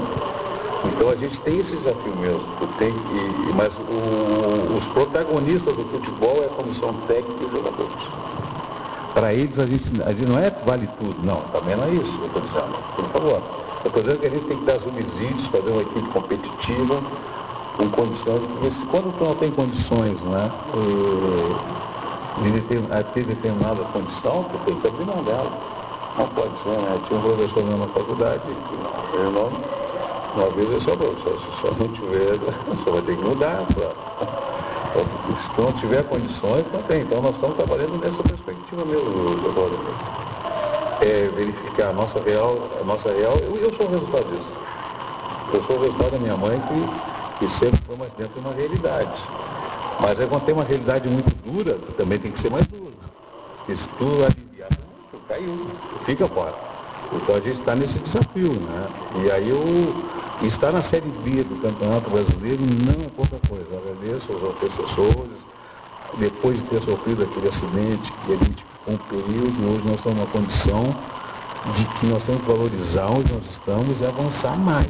Então a gente tem esse desafio mesmo. Tem, e, mas o, os protagonistas do futebol é a comissão técnica e os jogadores. Para eles a gente, a gente não é vale tudo, não, também não é isso eu estou dizendo, por favor. Estou dizendo que a gente tem que dar subsídios, fazer uma equipe competitiva, com condições, quando não tem condições, né, de ter determinada condição, tu tem que abrir mão dela. Não pode ser, né? Tinha um professor na faculdade, que não, eu não uma vez é só, só, só não tiver, só vai ter que mudar. Pra, se não tiver condições, não tem. Então nós estamos trabalhando nessa perspectiva mesmo, doutor. É verificar a nossa real, a nossa real, eu, eu sou o resultado disso. Eu sou o resultado da minha mãe que, que sempre foi mais dentro de uma realidade. Mas quando tem uma realidade muito dura, também tem que ser mais duro. Se tu aliviar, tu caiu, tu fica fora. Então a gente está nesse desafio, né? E aí eu Estar na Série B do Campeonato Brasileiro não é pouca coisa. Agradeço aos antecessores, depois de ter sofrido aquele acidente que a gente ficou um período, hoje nós estamos numa condição de que nós temos que valorizar onde nós estamos e avançar mais.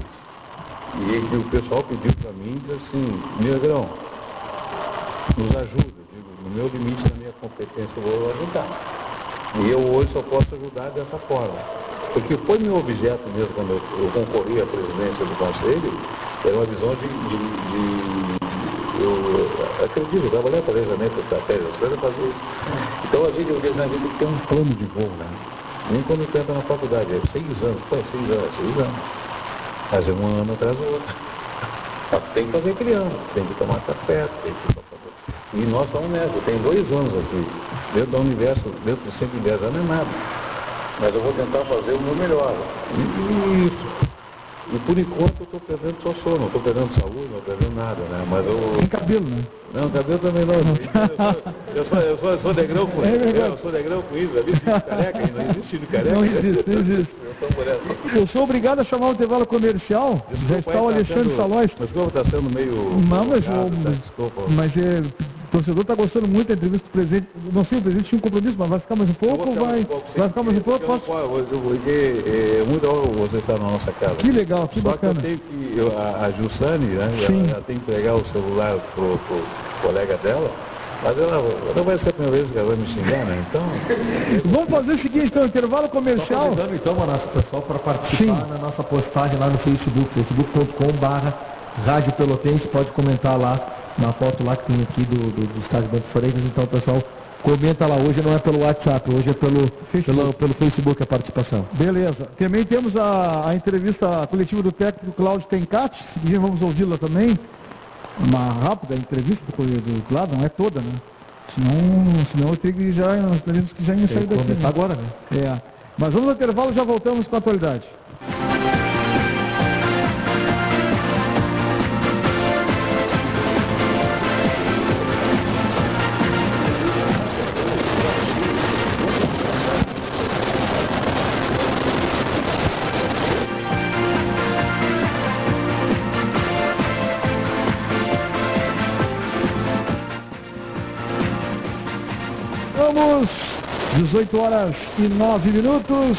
E, e o pessoal pediu para mim, assim, Negrão, nos ajuda. Digo, no meu limite, na minha competência, eu vou ajudar. E eu hoje só posso ajudar dessa forma porque foi meu objeto mesmo quando eu, concorri à presidência do Conselho, era uma visão de, de, de eu acredito, eu trabalhei para planejamento estratégia, as coisas fazer isso. Então a gente, a gente tem que ter um plano de voo, né? Nem quando eu entra na faculdade, é seis anos, pô, é seis anos, é seis anos. É um ano atrás do outro. Mas tem que fazer criança, tem que tomar café, tem que fazer. E nós estamos nessa, tem dois anos aqui, dentro do universo, dentro de 110 anos é nada mas eu vou tentar fazer o meu melhor. Isso. E por enquanto eu estou perdendo só sono, não estou perdendo saúde, não estou perdendo nada, né? Mas eu. Tem cabelo, né? Não, cabelo também não. Eu sou, eu sou, eu sou negrão com É isso. verdade. eu sou negrão com isso. Ali careca, não existe de careca. Não existe, não existe. Eu sou. Eu obrigado a chamar o intervalo comercial. Já Desculpa, está aí o tá Alexandre sendo- Salóis. Desculpa, está sendo meio. Não, mas, tá? Desculpa. mas é, o torcedor está gostando muito da entrevista do presidente. Não sei, o presidente tinha um compromisso, mas vai ficar mais um pouco ou vai, um pouco, vai ficar mais um pouco? Posso? eu Porque é muito honra você estar na nossa casa. Que legal, que Só bacana. que eu tenho que, eu- a, a Jussane, né, Sim. ela, ela tem que pegar o celular pro, pro colega dela, mas ela não vai ser a primeira vez que ela vai me xingar, né? Então, Vamos fazer o seguinte, então, intervalo Só comercial. convidando então, o pessoal para participar Sim. na nossa postagem lá no Facebook, facebook.com.br Rádio Pelotense, pode comentar lá na foto lá que tem aqui do, do, do estádio Bento Freitas, então pessoal, comenta lá, hoje não é pelo WhatsApp, hoje é pelo, pelo, pelo Facebook a participação. Beleza. Também temos a, a entrevista coletiva do técnico Cláudio Tencati. Vamos ouvi-la também. Uma rápida entrevista do, Cláudio, não é toda, né? Senão, senão eu tenho que já, nós que já ia sair daqui. né? agora, né? É. Mas vamos ao intervalo, já voltamos com a atualidade. 18 horas e 9 minutos.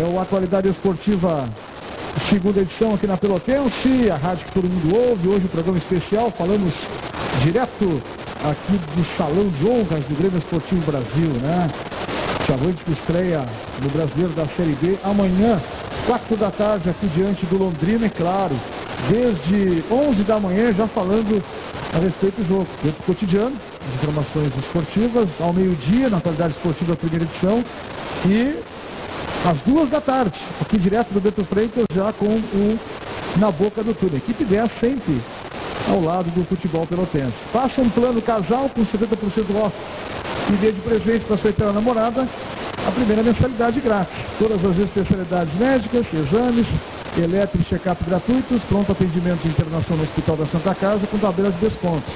É o Atualidade Esportiva, segunda edição aqui na Pelotense, a rádio que todo mundo ouve. Hoje o programa especial, falamos direto aqui do Salão de Honras do Grêmio Esportivo Brasil, né? Chavante que estreia no Brasileiro da Série B amanhã, 4 da tarde, aqui diante do Londrina, é claro. Desde 11 da manhã, já falando a respeito do jogo. Do cotidiano, informações esportivas, ao meio-dia, na atualidade esportiva, primeira edição. E às duas da tarde, aqui direto do Beto Freitas, já com o Na Boca do Túnel. Equipe 10 sempre ao lado do futebol pelotense. Faça um plano casal com 70% off e dê de presente para sua eterna namorada a primeira mensalidade grátis. Todas as especialidades médicas, exames, elétrico e check-up gratuitos, pronto atendimento de internação no Hospital da Santa Casa com tabela de descontos.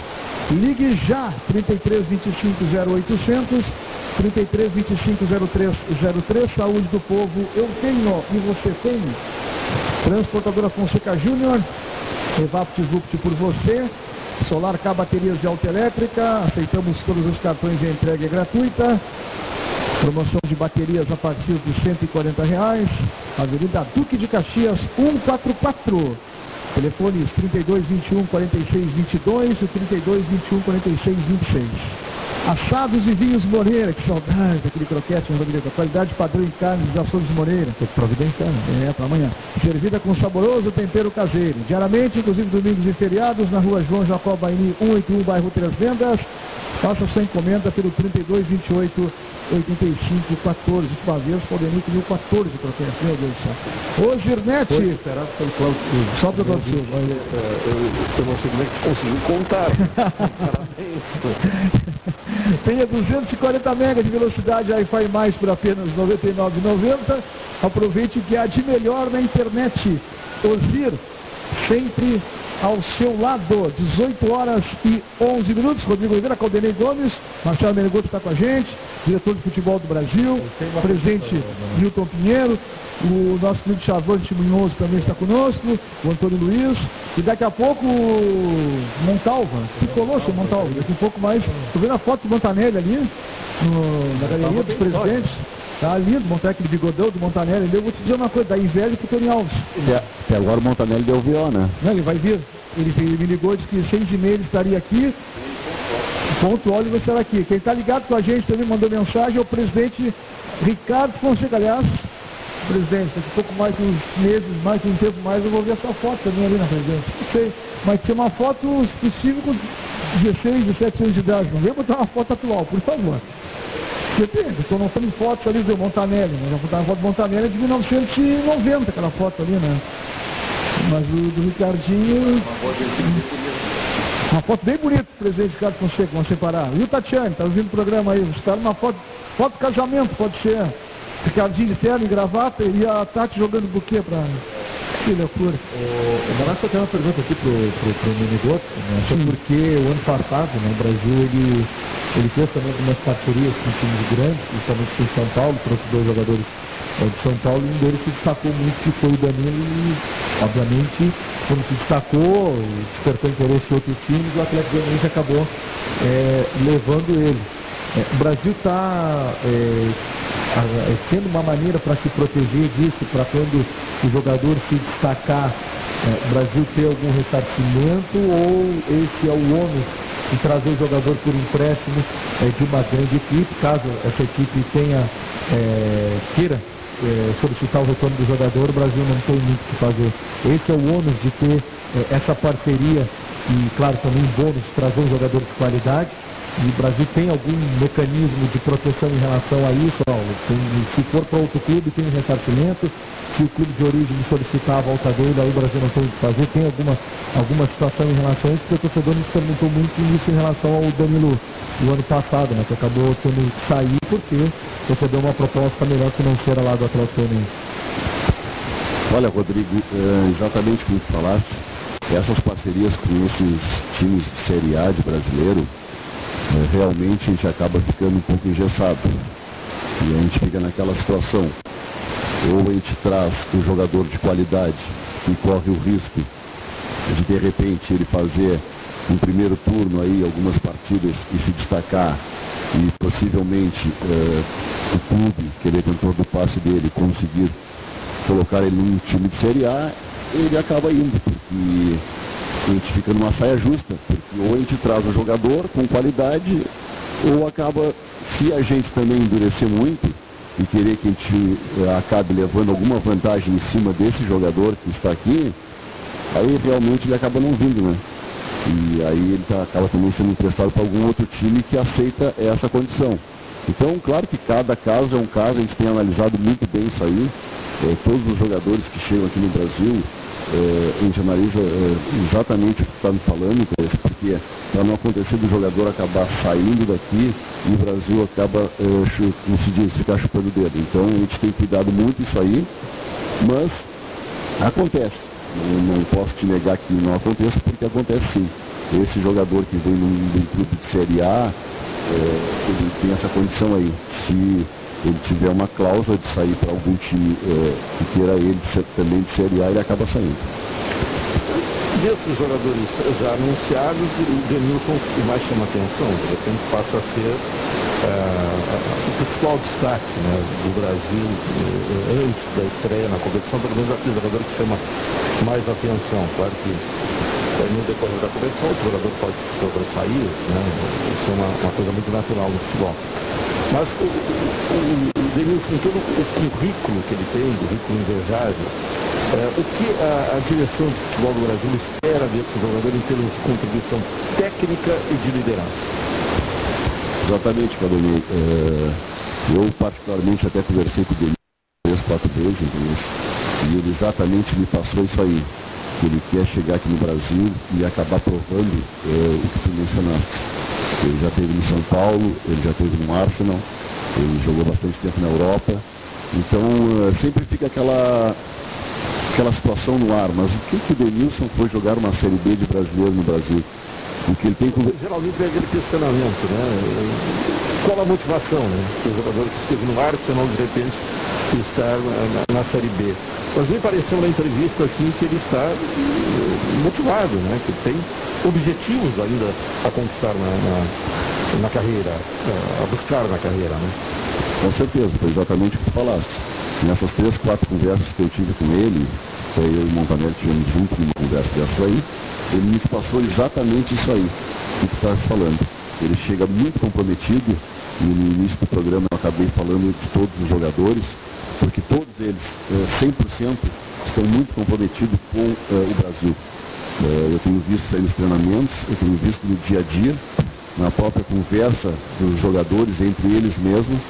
Ligue já, 33 25 0800, 33 25 0303, saúde do povo, eu tenho e você tem. Transportadora Fonseca Júnior, EvaptVupt por você. Solar K Baterias de Alta Elétrica, aceitamos todos os cartões e a entrega gratuita. Promoção de baterias a partir de 140 reais. Avenida Duque de Caxias 144. Telefones 32 21 46 22 e 32 21 46 26. Assados e vinhos Moreira, que saudade daquele croquete, meu amigo. Qualidade padrão em carnes de açougues Moreira. Tô providenciando. É, para amanhã. Servida com saboroso tempero caseiro. Diariamente, inclusive domingos e feriados, na rua João Jacó Baini, 181, bairro Três Vendas. Faça sua encomenda pelo 32 28 85 14. Última vez, Claudemir pediu 14 croquetes, meu Deus do céu. Ô, Girnete, Foi superado pelo Cláudio Silva. só para o Silva. Eu, eu não sei como é que conseguiu contar. Parabéns. Tenha 240 megas de velocidade Wi-Fi mais por apenas R$ 99,90. Aproveite que há de melhor na internet. Ozir, sempre ao seu lado. 18 horas e 11 minutos. Rodrigo Oliveira, Caldenei Gomes, Marcelo Menegoto está com a gente, diretor de futebol do Brasil, presidente Milton Pinheiro, o nosso querido Chavante Munhoz também está conosco, o Antônio Luiz, e daqui a pouco o Montalva, que colou seu Montalva, daqui a pouco mais. Estou vendo a foto do Montanelli ali, no- na galeria dos presidentes. Tá lindo, montar aquele bigodão do Montanelli. Eu vou te dizer uma coisa, da inveja pro Tony Alves. Até agora o Montanelli deu vió, né? Não, ele vai vir. Ele, ele me ligou, disse que seis e meia ele estaria aqui. Ponto Oliver estará aqui. Quem está ligado com a gente também mandou mensagem é o presidente Ricardo Fonseca. Aliás, presidente, daqui a pouco mais uns meses, mais um tempo mais, eu vou ver essa foto também ali na presidência. Não sei. Mas tem uma foto, possível, com 16, 17 anos de idade. Não vem botar uma foto atual, por favor. Depende, estou mostrando fotos ali do Montanelli, né? Já botaram foto do Montanelli de 1990, aquela foto ali, né? Mas o do Ricardinho. Uma foto bem bonita, presidente Ricardo Fonseca, vamos separar. E o Tatiane, tá ouvindo o programa aí, os caras, uma foto, foto de casamento, pode ser. Ricardinho de terno e gravata e a Tati jogando buquê pra. Filho, por, o Manasseh tem uma pergunta aqui pro, pro, pro Minigoto, né? porque o ano passado, né, o Brasil, ele, ele fez também algumas parcerias com times grandes, principalmente com São Paulo, trouxe dois jogadores é, de São Paulo, e um deles se destacou muito, que foi o Danilo, e obviamente, quando se destacou, despertou interesse em outros times, o Atlético Goianiense acabou é, levando ele. É, o Brasil está é, sendo uma maneira para se proteger disso, para quando o jogador se destacar, é, o Brasil ter algum ressarcimento ou esse é o ônus de trazer o jogador por empréstimo é, de uma grande equipe, caso essa equipe tenha, é, queira é, solicitar o retorno do jogador, o Brasil não tem muito o que fazer. Esse é o ônus de ter é, essa parceria e, claro, também um bônus de trazer um jogador de qualidade e o Brasil tem algum mecanismo de proteção em relação a isso? Tem, se for para outro clube, tem um ressarcimento. Se o clube de origem solicitar a volta dele, aí o Brasil não tem o que fazer. Tem alguma, alguma situação em relação a isso? Porque o torcedor nos perguntou muito isso em relação ao Danilo do ano passado, né, que acabou tendo que sair porque recebeu uma proposta melhor financeira lá do Atlético Goianiense. Olha, Rodrigo, é exatamente como tu falaste, essas parcerias com esses times de Série A de brasileiro, é, realmente a gente acaba ficando um pouco engessado. E a gente fica naquela situação. Ou a gente traz um jogador de qualidade e corre o risco de de repente ele fazer um primeiro turno aí, algumas partidas e se destacar e possivelmente é, o clube, que ele é do passe dele, conseguir colocar ele num time de Série A, ele acaba indo, porque a gente fica numa saia justa, porque ou a gente traz o jogador com qualidade, ou acaba, se a gente também endurecer muito e querer que a gente eh, acabe levando alguma vantagem em cima desse jogador que está aqui, aí realmente ele acaba não vindo, né? E aí ele tá, acaba também sendo emprestado para algum outro time que aceita essa condição. Então, claro que cada caso é um caso, a gente tem analisado muito bem isso aí. É, todos os jogadores que chegam aqui no Brasil, é, a gente analisa é, exatamente o que está me falando, porque para não acontecer do jogador acabar saindo daqui e o Brasil acaba, é, como se diz, ficar chupando o dedo. Então a gente tem cuidado muito isso aí, mas acontece. Eu não posso te negar que não aconteça, porque acontece sim. Esse jogador que vem num clube de Série A, é, ele tem essa condição aí. Se ele tiver uma cláusula de sair para algum time é, que queira ele também de Série A, ele acaba saindo. Desses jogadores já anunciados, o Denilson que mais chama atenção, de repente passa a ser uh, o principal destaque né, do Brasil uh, antes da estreia na competição, pelo menos aquele jogador que chama mais atenção. Claro que no decorrer da competição o jogador pode sobressair, né, isso é uma, uma coisa muito natural no futebol. Mas o, o, o Denilson, todo o currículo que ele tem, currículo invejável, é, o que a, a, direção de futebol do Brasil espera desse jogador em termos de contribuição técnica e de liderança? Exatamente, Caloni. É, eu particularmente até conversei com o Denilson três, quatro vezes, e ele exatamente me passou isso aí. Ele quer chegar aqui no Brasil e acabar provando é, o que tu mencionaste ele já teve no São Paulo, ele já teve no Arsenal, ele jogou bastante tempo na Europa. Então eh, sempre fica aquela, aquela situação no ar, mas o que, que o Denilson foi jogar uma Série B de brasileiro no Brasil? O que ele tem com... Geralmente é aquele questionamento, né? Qual a motivação, né? O jogador que esteve no Arsenal, de repente, está na, na Série B. Mas me pareceu na entrevista assim que ele está eh, motivado, né? Que tem objetivos ainda a conquistar na, na, na carreira, eh, a buscar na carreira, né? Com certeza, foi exatamente o que falaste. Nessas três, quatro conversas que eu tive com ele, eu e o Montanelli tivemos junto numa conversa dessa aí, ele me passou exatamente isso aí, que tu estás falando. Ele chega muito comprometido, e no início do programa eu acabei falando de todos os jogadores, porque todos eles, 100%, eh, estão muito comprometidos com uh, o Brasil. Uh, eu tenho visto aí nos treinamentos, eu tenho visto no dia a dia, na própria conversa dos jogadores entre eles mesmos,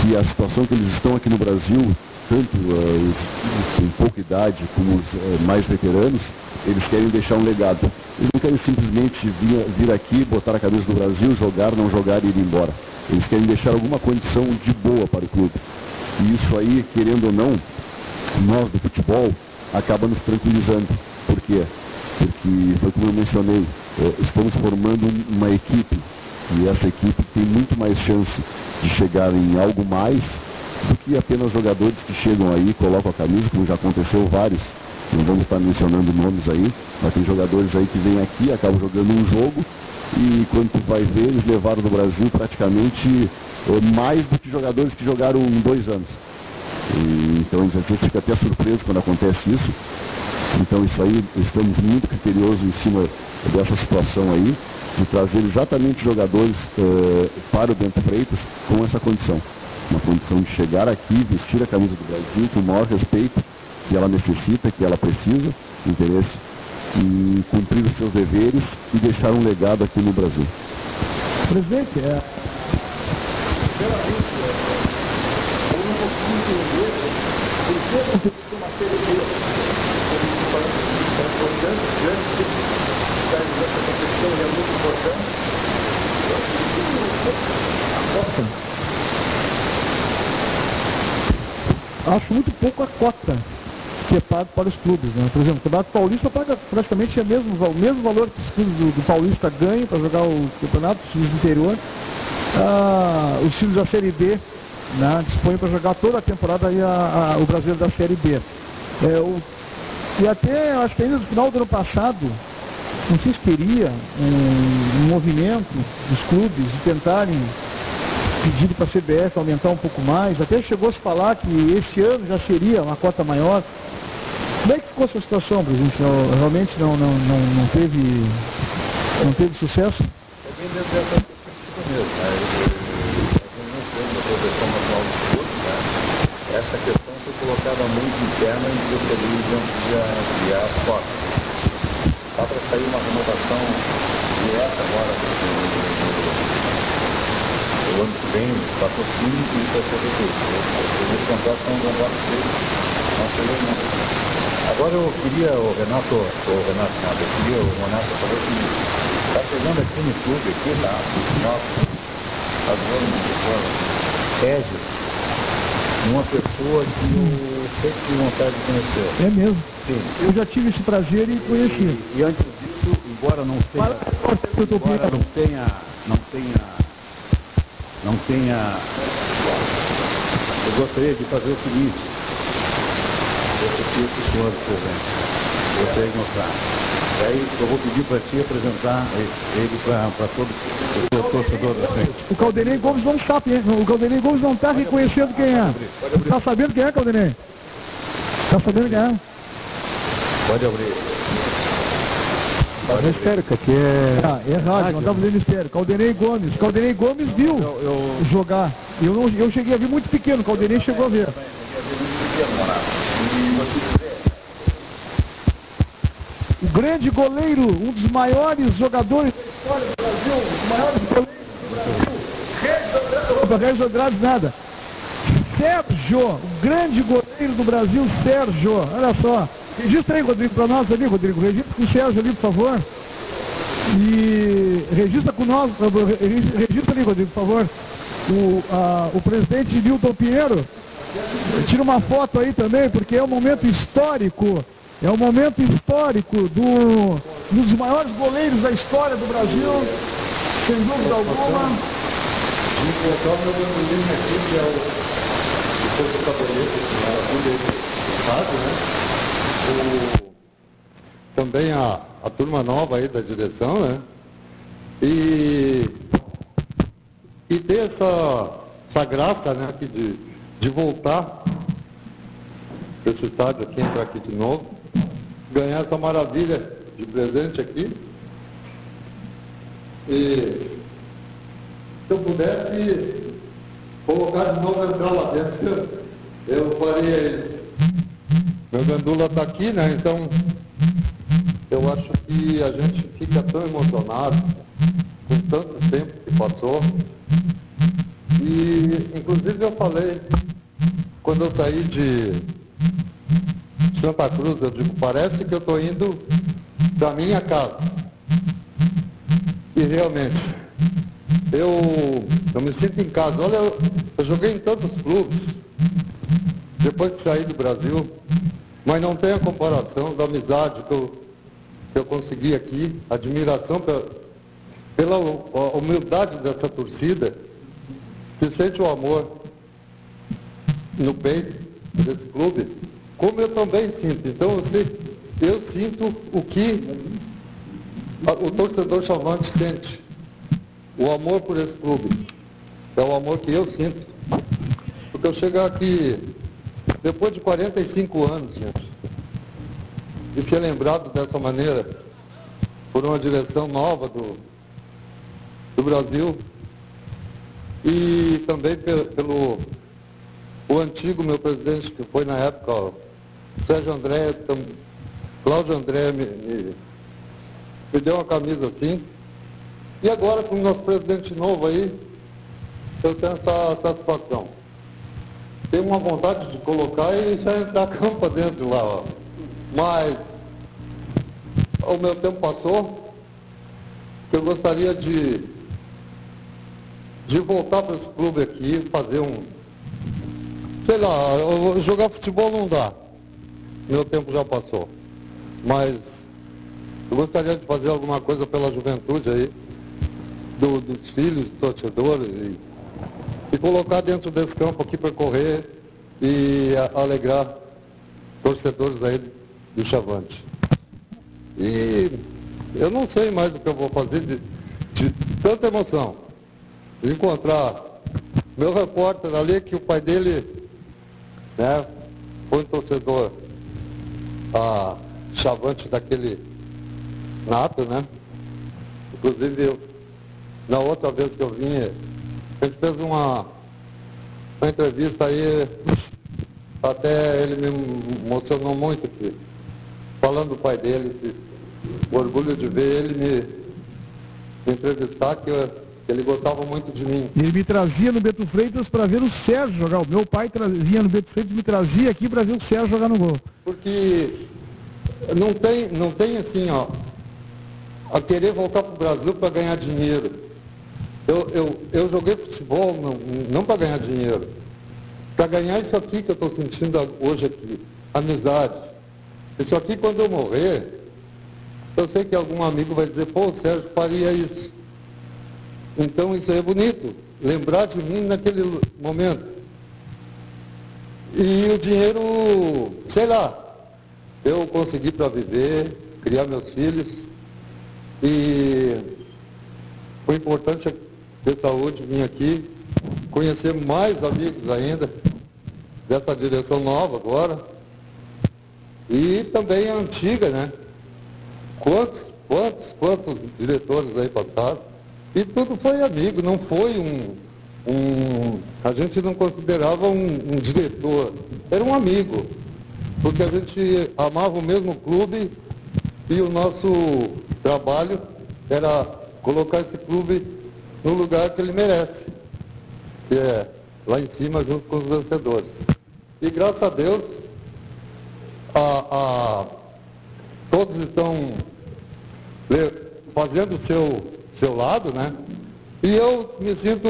que a situação que eles estão aqui no Brasil, tanto os com pouca idade como os mais veteranos, eles querem deixar um legado. Eles não querem simplesmente vir, vir aqui, botar a cabeça do Brasil, jogar, não jogar e ir embora. Eles querem deixar alguma condição de boa para o clube. E isso aí, querendo ou não, nós do futebol, acaba nos tranquilizando. Por quê? Porque, foi como eu mencionei, eh, estamos formando uma equipe e essa equipe tem muito mais chance de chegar em algo mais do que apenas jogadores que chegam aí, colocam a camisa, como já aconteceu vários, não vamos estar mencionando nomes aí, mas tem jogadores aí que vêm aqui, acabam jogando um jogo e quando tu vai ver, eles levaram no Brasil praticamente mais do que jogadores que jogaram dois anos. E, então a gente fica até surpreso quando acontece isso. Então isso aí, estamos muito criteriosos em cima dessa situação aí, de trazer exatamente jogadores eh, para o Bento Freitas com essa condição. Uma condição de chegar aqui, vestir a camisa do Brasil com o maior respeito que ela necessita, que ela precisa, interesse, e cumprir os seus deveres e deixar um legado aqui no Brasil. Presidente, é, pela vez, eu não consigo entender por que aconteceu Acho muito pouco a cota que é pago para os clubes. Né? Por exemplo, o Campeonato Paulista paga praticamente o mesmo, o mesmo valor que os clubes do, do Paulista ganham para jogar o campeonato, os times do interior. Ah, os times da Série B né, dispõem para jogar toda a temporada aí a, a, o Brasileiro da Série B. É, o, e até, acho que ainda no final do ano passado, não sei se teria um, um movimento dos clubes de tentarem pedido para a CBF aumentar um pouco mais, até chegou a se falar que este ano já seria uma cota maior. Como é que ficou essa situação, presidente? Realmente não, não, não, não, teve, não teve sucesso? É bem dentro dessa mesmo. Né? Nós não proteção nacional dos clubes, né? Essa questão foi colocada muito interna e preferiu ampliar as cotas. Está para sair uma renovação direta agora o ano que vem, patrocínio e isso vai ser reduzido. Os contratos são não se lê Agora eu queria, o Renato, o Renato nada, eu queria, o Renato falou que está chegando aqui no clube, aqui tá, nosso, agrônomo, Regis, uma pessoa que eu sempre tive vontade de conhecer. É mesmo? Sim. Eu já tive esse prazer e conheci. E, e antes disso, embora não tenha, embora não tenha, não tenha, não tenha, eu gostaria de fazer o seguinte, esse aqui para o senhor presente. Você. E aí eu vou pedir para ti apresentar ele para todo o torcedor da frente. O Caldenei Gomes não sabe, hein? O Caldenei Gomes não está reconhecendo quem é. Está sabendo quem é, Caldenei? Está sabendo quem é? Pode abrir. Pode mistério, que aqui é... Ah, é rádio, não está fazendo mistério. Caldenei Gomes. Caldenei Gomes viu eu, eu... jogar. Eu, não, eu cheguei a ver muito pequeno, Caldenei chegou a ver. O grande goleiro, um dos maiores jogadores da história do Brasil, um dos maiores goleiros do Brasil, Regis Andrade nada. Sérgio, o grande goleiro do Brasil, Sérgio, olha só. Registra aí, Rodrigo, para nós ali, Rodrigo. Registra com o Sérgio ali, por favor. E registra com nós, registra ali, Rodrigo, por favor. O, a, o presidente Milton Pinheiro Tira uma foto aí também, porque é um momento histórico. É um momento histórico do, dos maiores goleiros da história do Brasil, sem dúvida alguma. O o, o? O, também a, a turma nova aí da direção, né? E, e ter essa, essa graça, né, aqui de de voltar para esse estádio aqui, entrar aqui de novo, ganhar essa maravilha de presente aqui. E se eu pudesse colocar de novo entrar lá dentro, eu faria Meu gandula está aqui, né? Então eu acho que a gente fica tão emocionado com tanto tempo que passou. E inclusive eu falei quando eu saí de Santa Cruz, eu digo, parece que eu estou indo para minha casa. E realmente, eu, eu me sinto em casa. Olha, eu, eu joguei em tantos clubes. Depois que saí do Brasil, Mas não tem a comparação da amizade que eu, que eu consegui aqui, admiração pela, pela humildade dessa torcida, que sente o amor no peito desse clube, como eu também sinto. Então eu, eu sinto o que o torcedor chavante sente. O amor por esse clube. É o amor que eu sinto. Porque eu chegar aqui depois de 45 anos, gente, e ser lembrado dessa maneira por uma direção nova do, do Brasil e também pelo, pelo o antigo meu presidente, que foi na época, Sérgio André, tam, Cláudio André me, me, me deu uma camisa assim. E agora com o nosso presidente novo aí, eu tenho essa satisfação. Tenho uma vontade de colocar e já entrar campo dentro lá, ó. Mas o meu tempo passou, eu gostaria de, de voltar para esse clube aqui, fazer um. Sei lá, jogar futebol não dá. Meu tempo já passou. Mas eu gostaria de fazer alguma coisa pela juventude aí, do, dos filhos, dos torcedores, e, e colocar dentro desse campo aqui para correr e a, alegrar torcedores aí do Chavante. E eu não sei mais o que eu vou fazer de, de tanta emoção. De encontrar meu repórter ali, que o pai dele né, foi um torcedor a, chavante daquele nato, né? Inclusive, eu, na outra vez que eu vim, a gente fez uma, uma entrevista aí, até ele me emocionou muito aqui, falando do pai dele, o orgulho de ver ele me, me entrevistar, que, eu, que ele gostava muito de mim. Ele me trazia no Beto Freitas para ver o Sérgio jogar. O meu pai trazia no Beto Freitas me trazia aqui para ver o Sérgio jogar no gol. Porque não tem, não tem assim, ó, a querer voltar para o Brasil para ganhar dinheiro. Eu, eu, eu joguei futebol não, não para ganhar dinheiro. Para ganhar isso aqui que eu estou sentindo hoje aqui, amizade. Isso aqui quando eu morrer, eu sei que algum amigo vai dizer, pô, o Sérgio faria isso. Então isso é bonito, lembrar de mim naquele momento. E o dinheiro, sei lá, eu consegui para viver, criar meus filhos e foi importante ter saúde, vir aqui, conhecer mais amigos ainda dessa direção nova agora e também a antiga, né? Quantos, quantos, quantos diretores aí passaram? E tudo foi amigo, não foi um, um a gente não considerava um, um diretor, era um amigo porque a gente amava o mesmo clube e o nosso trabalho era colocar esse clube no lugar que ele merece, que é lá em cima junto com os vencedores. E graças a Deus, a, a, todos estão fazendo o seu, seu lado, né? E eu me sinto,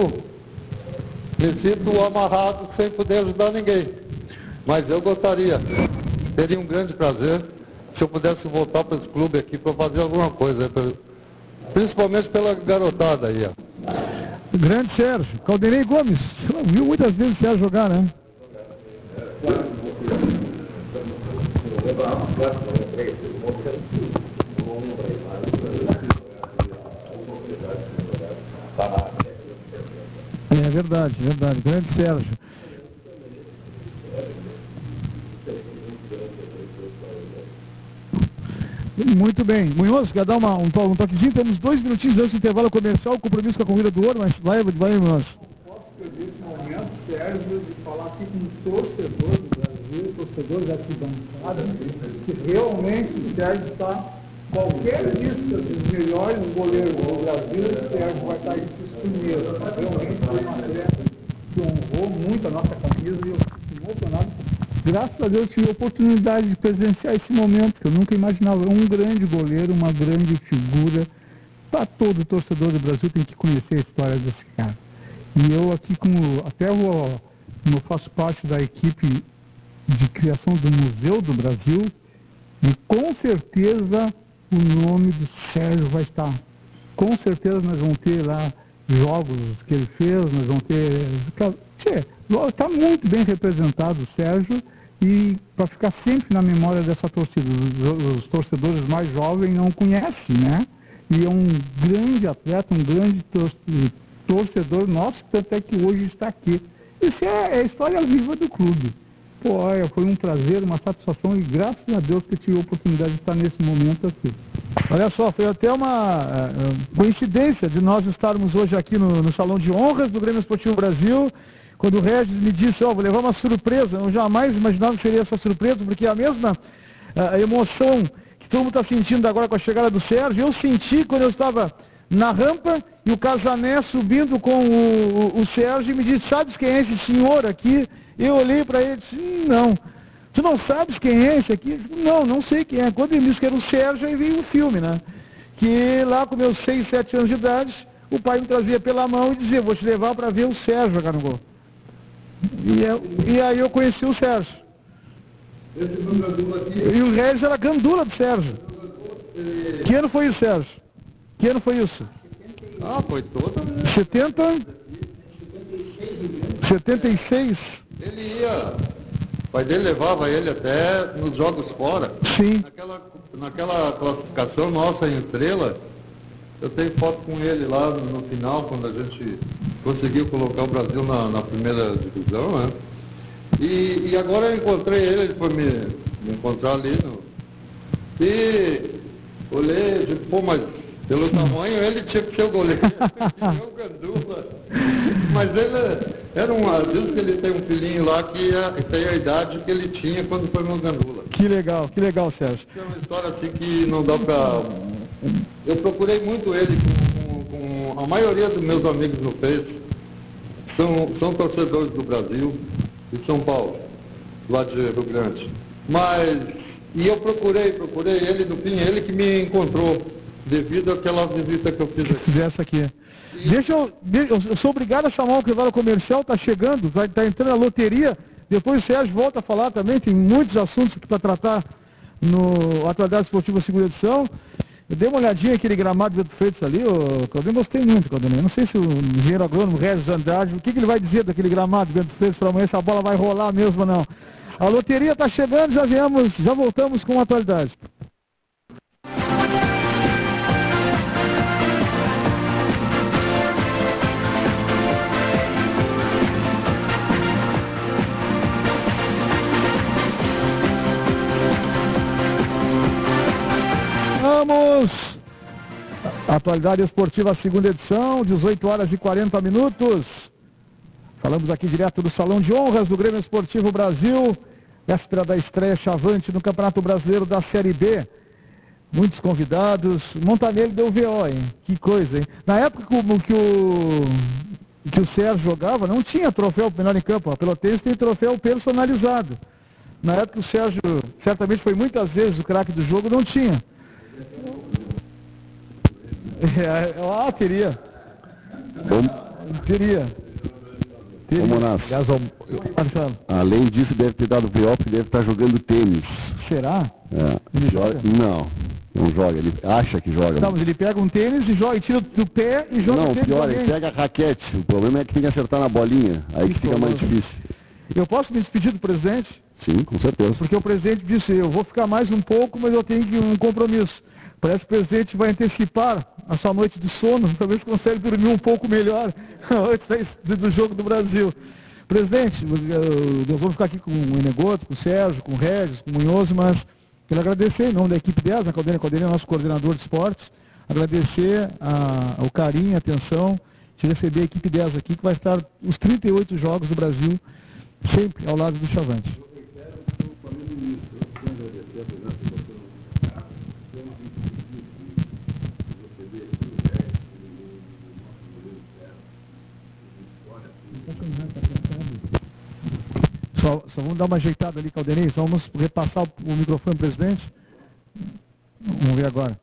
me sinto amarrado sem poder ajudar ninguém. Mas eu gostaria Seria um grande prazer se eu pudesse voltar para esse clube aqui para fazer alguma coisa, principalmente pela garotada aí. Grande Sérgio, Caldenei Gomes, você viu muitas vezes o Sérgio jogar, né? É verdade, verdade. Grande Sérgio. Muito bem. Munhoz, quer dar uma, um, um toquezinho? Temos dois minutinhos antes do intervalo comercial, compromisso com a corrida do ouro, mas vai, vai, Munhoz. Posso perder esse momento, Sérgio, de falar aqui com o torcedor do Brasil, torcedor da arquibancada, que realmente o Sérgio está, qualquer lista dos melhores goleiros do Brasil, o Sérgio vai estar entre os primeiros. Realmente foi uma atleta que honrou muito a nossa camisa e eu fico emocionado graças a Deus tive a oportunidade de presenciar esse momento, que eu nunca imaginava. Um grande goleiro, uma grande figura. Para todo torcedor do Brasil tem que conhecer a história desse cara. E eu aqui como até eu, eu faço parte da equipe de criação do Museu do Brasil e com certeza o nome do Sérgio vai estar. Com certeza nós vamos ter lá jogos que ele fez, nós vamos ter. Está muito bem representado o Sérgio e para ficar sempre na memória dessa torcida. Os, torcedores mais jovens não conhecem, né? E é um grande atleta, um grande torcedor nosso, tanto é que hoje está aqui. Isso é, é a história viva do clube. Pô, olha, foi um prazer, uma satisfação e graças a Deus que eu tive a oportunidade de estar nesse momento aqui. Olha só, foi até uma uh, coincidência de nós estarmos hoje aqui no, no, Salão de Honras do Grêmio Esportivo Brasil, quando o Regis me disse, ó, oh, vou levar uma surpresa. Eu jamais imaginava que seria essa surpresa, porque a mesma uh, emoção que todo mundo está sentindo agora com a chegada do Sérgio, eu senti quando eu estava na rampa e o Casané subindo com o, o, o Sérgio e me disse, sabes quem é esse senhor aqui? Eu olhei para ele e disse, hum, não. Tu não sabes quem é esse aqui? Disse, não, não sei quem é. Quando ele disse que era o Sérgio, aí veio o filme, né? Que lá com meus 6, 7 anos de idade, o pai me trazia pela mão e dizia, vou te levar para ver o Sérgio jogar no gol. E, eu, e aí eu conheci o Sérgio. E o Regis era gandula do Sérgio. Que ano foi isso, Sérgio? Que ano foi isso? Ah, foi toda. 70? 76? Ele ia, o pai dele levava ele até nos jogos fora. Sim. Naquela, naquela classificação nossa em estrela, eu tenho foto com ele lá no final, quando a gente conseguiu colocar o Brasil na, na primeira divisão, né? E, e, agora eu encontrei ele, ele foi me, me encontrar ali no. E olhei, digo, pô, mas pelo tamanho, ele tinha que ser o goleiro, o Gandula. Mas ele era um. Diz que ele tem um filhinho lá que, é, que tem a idade que ele tinha quando foi no Gandula. Que legal, que legal, Sérgio. É uma história assim que não dá pra. Eu procurei muito ele com, com, com a maioria dos meus amigos no Face. São, são torcedores do Brasil e São Paulo, lá de Rio Grande. Mas. E eu procurei, procurei ele, no fim, ele que me encontrou devido àquela visita que eu fiz aqui. Dessa aqui. Deixa eu, eu sou obrigado a chamar o intervalo comercial, está chegando, estar tá entrando a loteria. Depois o Sérgio volta a falar também, tem muitos assuntos para tratar no Atualidade Esportiva Segunda Edição. Eu dei uma olhadinha naquele gramado Beto Freitas ali, eu gostei muito, Claudinei. Não sei se o engenheiro agrônomo Regis Andrade, o que, que ele vai dizer daquele gramado Beto Freitas para amanhã, se a bola vai rolar mesmo ou não. A loteria está chegando, já viemos, já voltamos com a atualidade. Vamos! Atualidade Esportiva, segunda edição, 18 horas e 40 minutos. Falamos aqui direto do Salão de Honras do Grêmio Esportivo Brasil, véspera da estreia chavante no Campeonato Brasileiro da Série B. Muitos convidados. Montanelli deu VO, hein? Que coisa, hein? Na época que o, que o, Sérgio jogava, não tinha troféu melhor em campo. A Pelotense tem troféu personalizado. Na época o Sérgio, certamente foi muitas vezes o craque do jogo, não tinha. É, ah, queria. Bom, queria. Ô, Monarca, além disso, deve ter dado VO porque deve estar jogando tênis. Será? É. Ele joga? Não, não joga. Ele acha que joga. Não, mas ele pega um tênis e joga, tira do pé e joga Não, pior, ele pega a raquete. O problema é que tem que acertar na bolinha. Aí que fica mais difícil. Eu posso me despedir do presidente? Sim, com certeza. Porque o presidente disse, eu vou ficar mais um pouco, mas eu tenho um compromisso. Parece que o presidente vai antecipar a sua noite de sono, talvez consiga dormir um pouco melhor antes do jogo do Brasil. Presidente, eu vou ficar aqui com o Enegoto, com o Sérgio, com o Regis, com o Munhoz, mas quero agradecer em nome da equipe 10, a Caldeira Caldeira é nosso coordenador de esportes, agradecer a, o carinho, a atenção de receber a equipe 10 aqui, que vai estar os 38 jogos do Brasil sempre ao lado do Chavante. Só, só vamos dar uma ajeitada ali, Caldenei. Só vamos repassar o, o microfone, presidente. Vamos ver agora.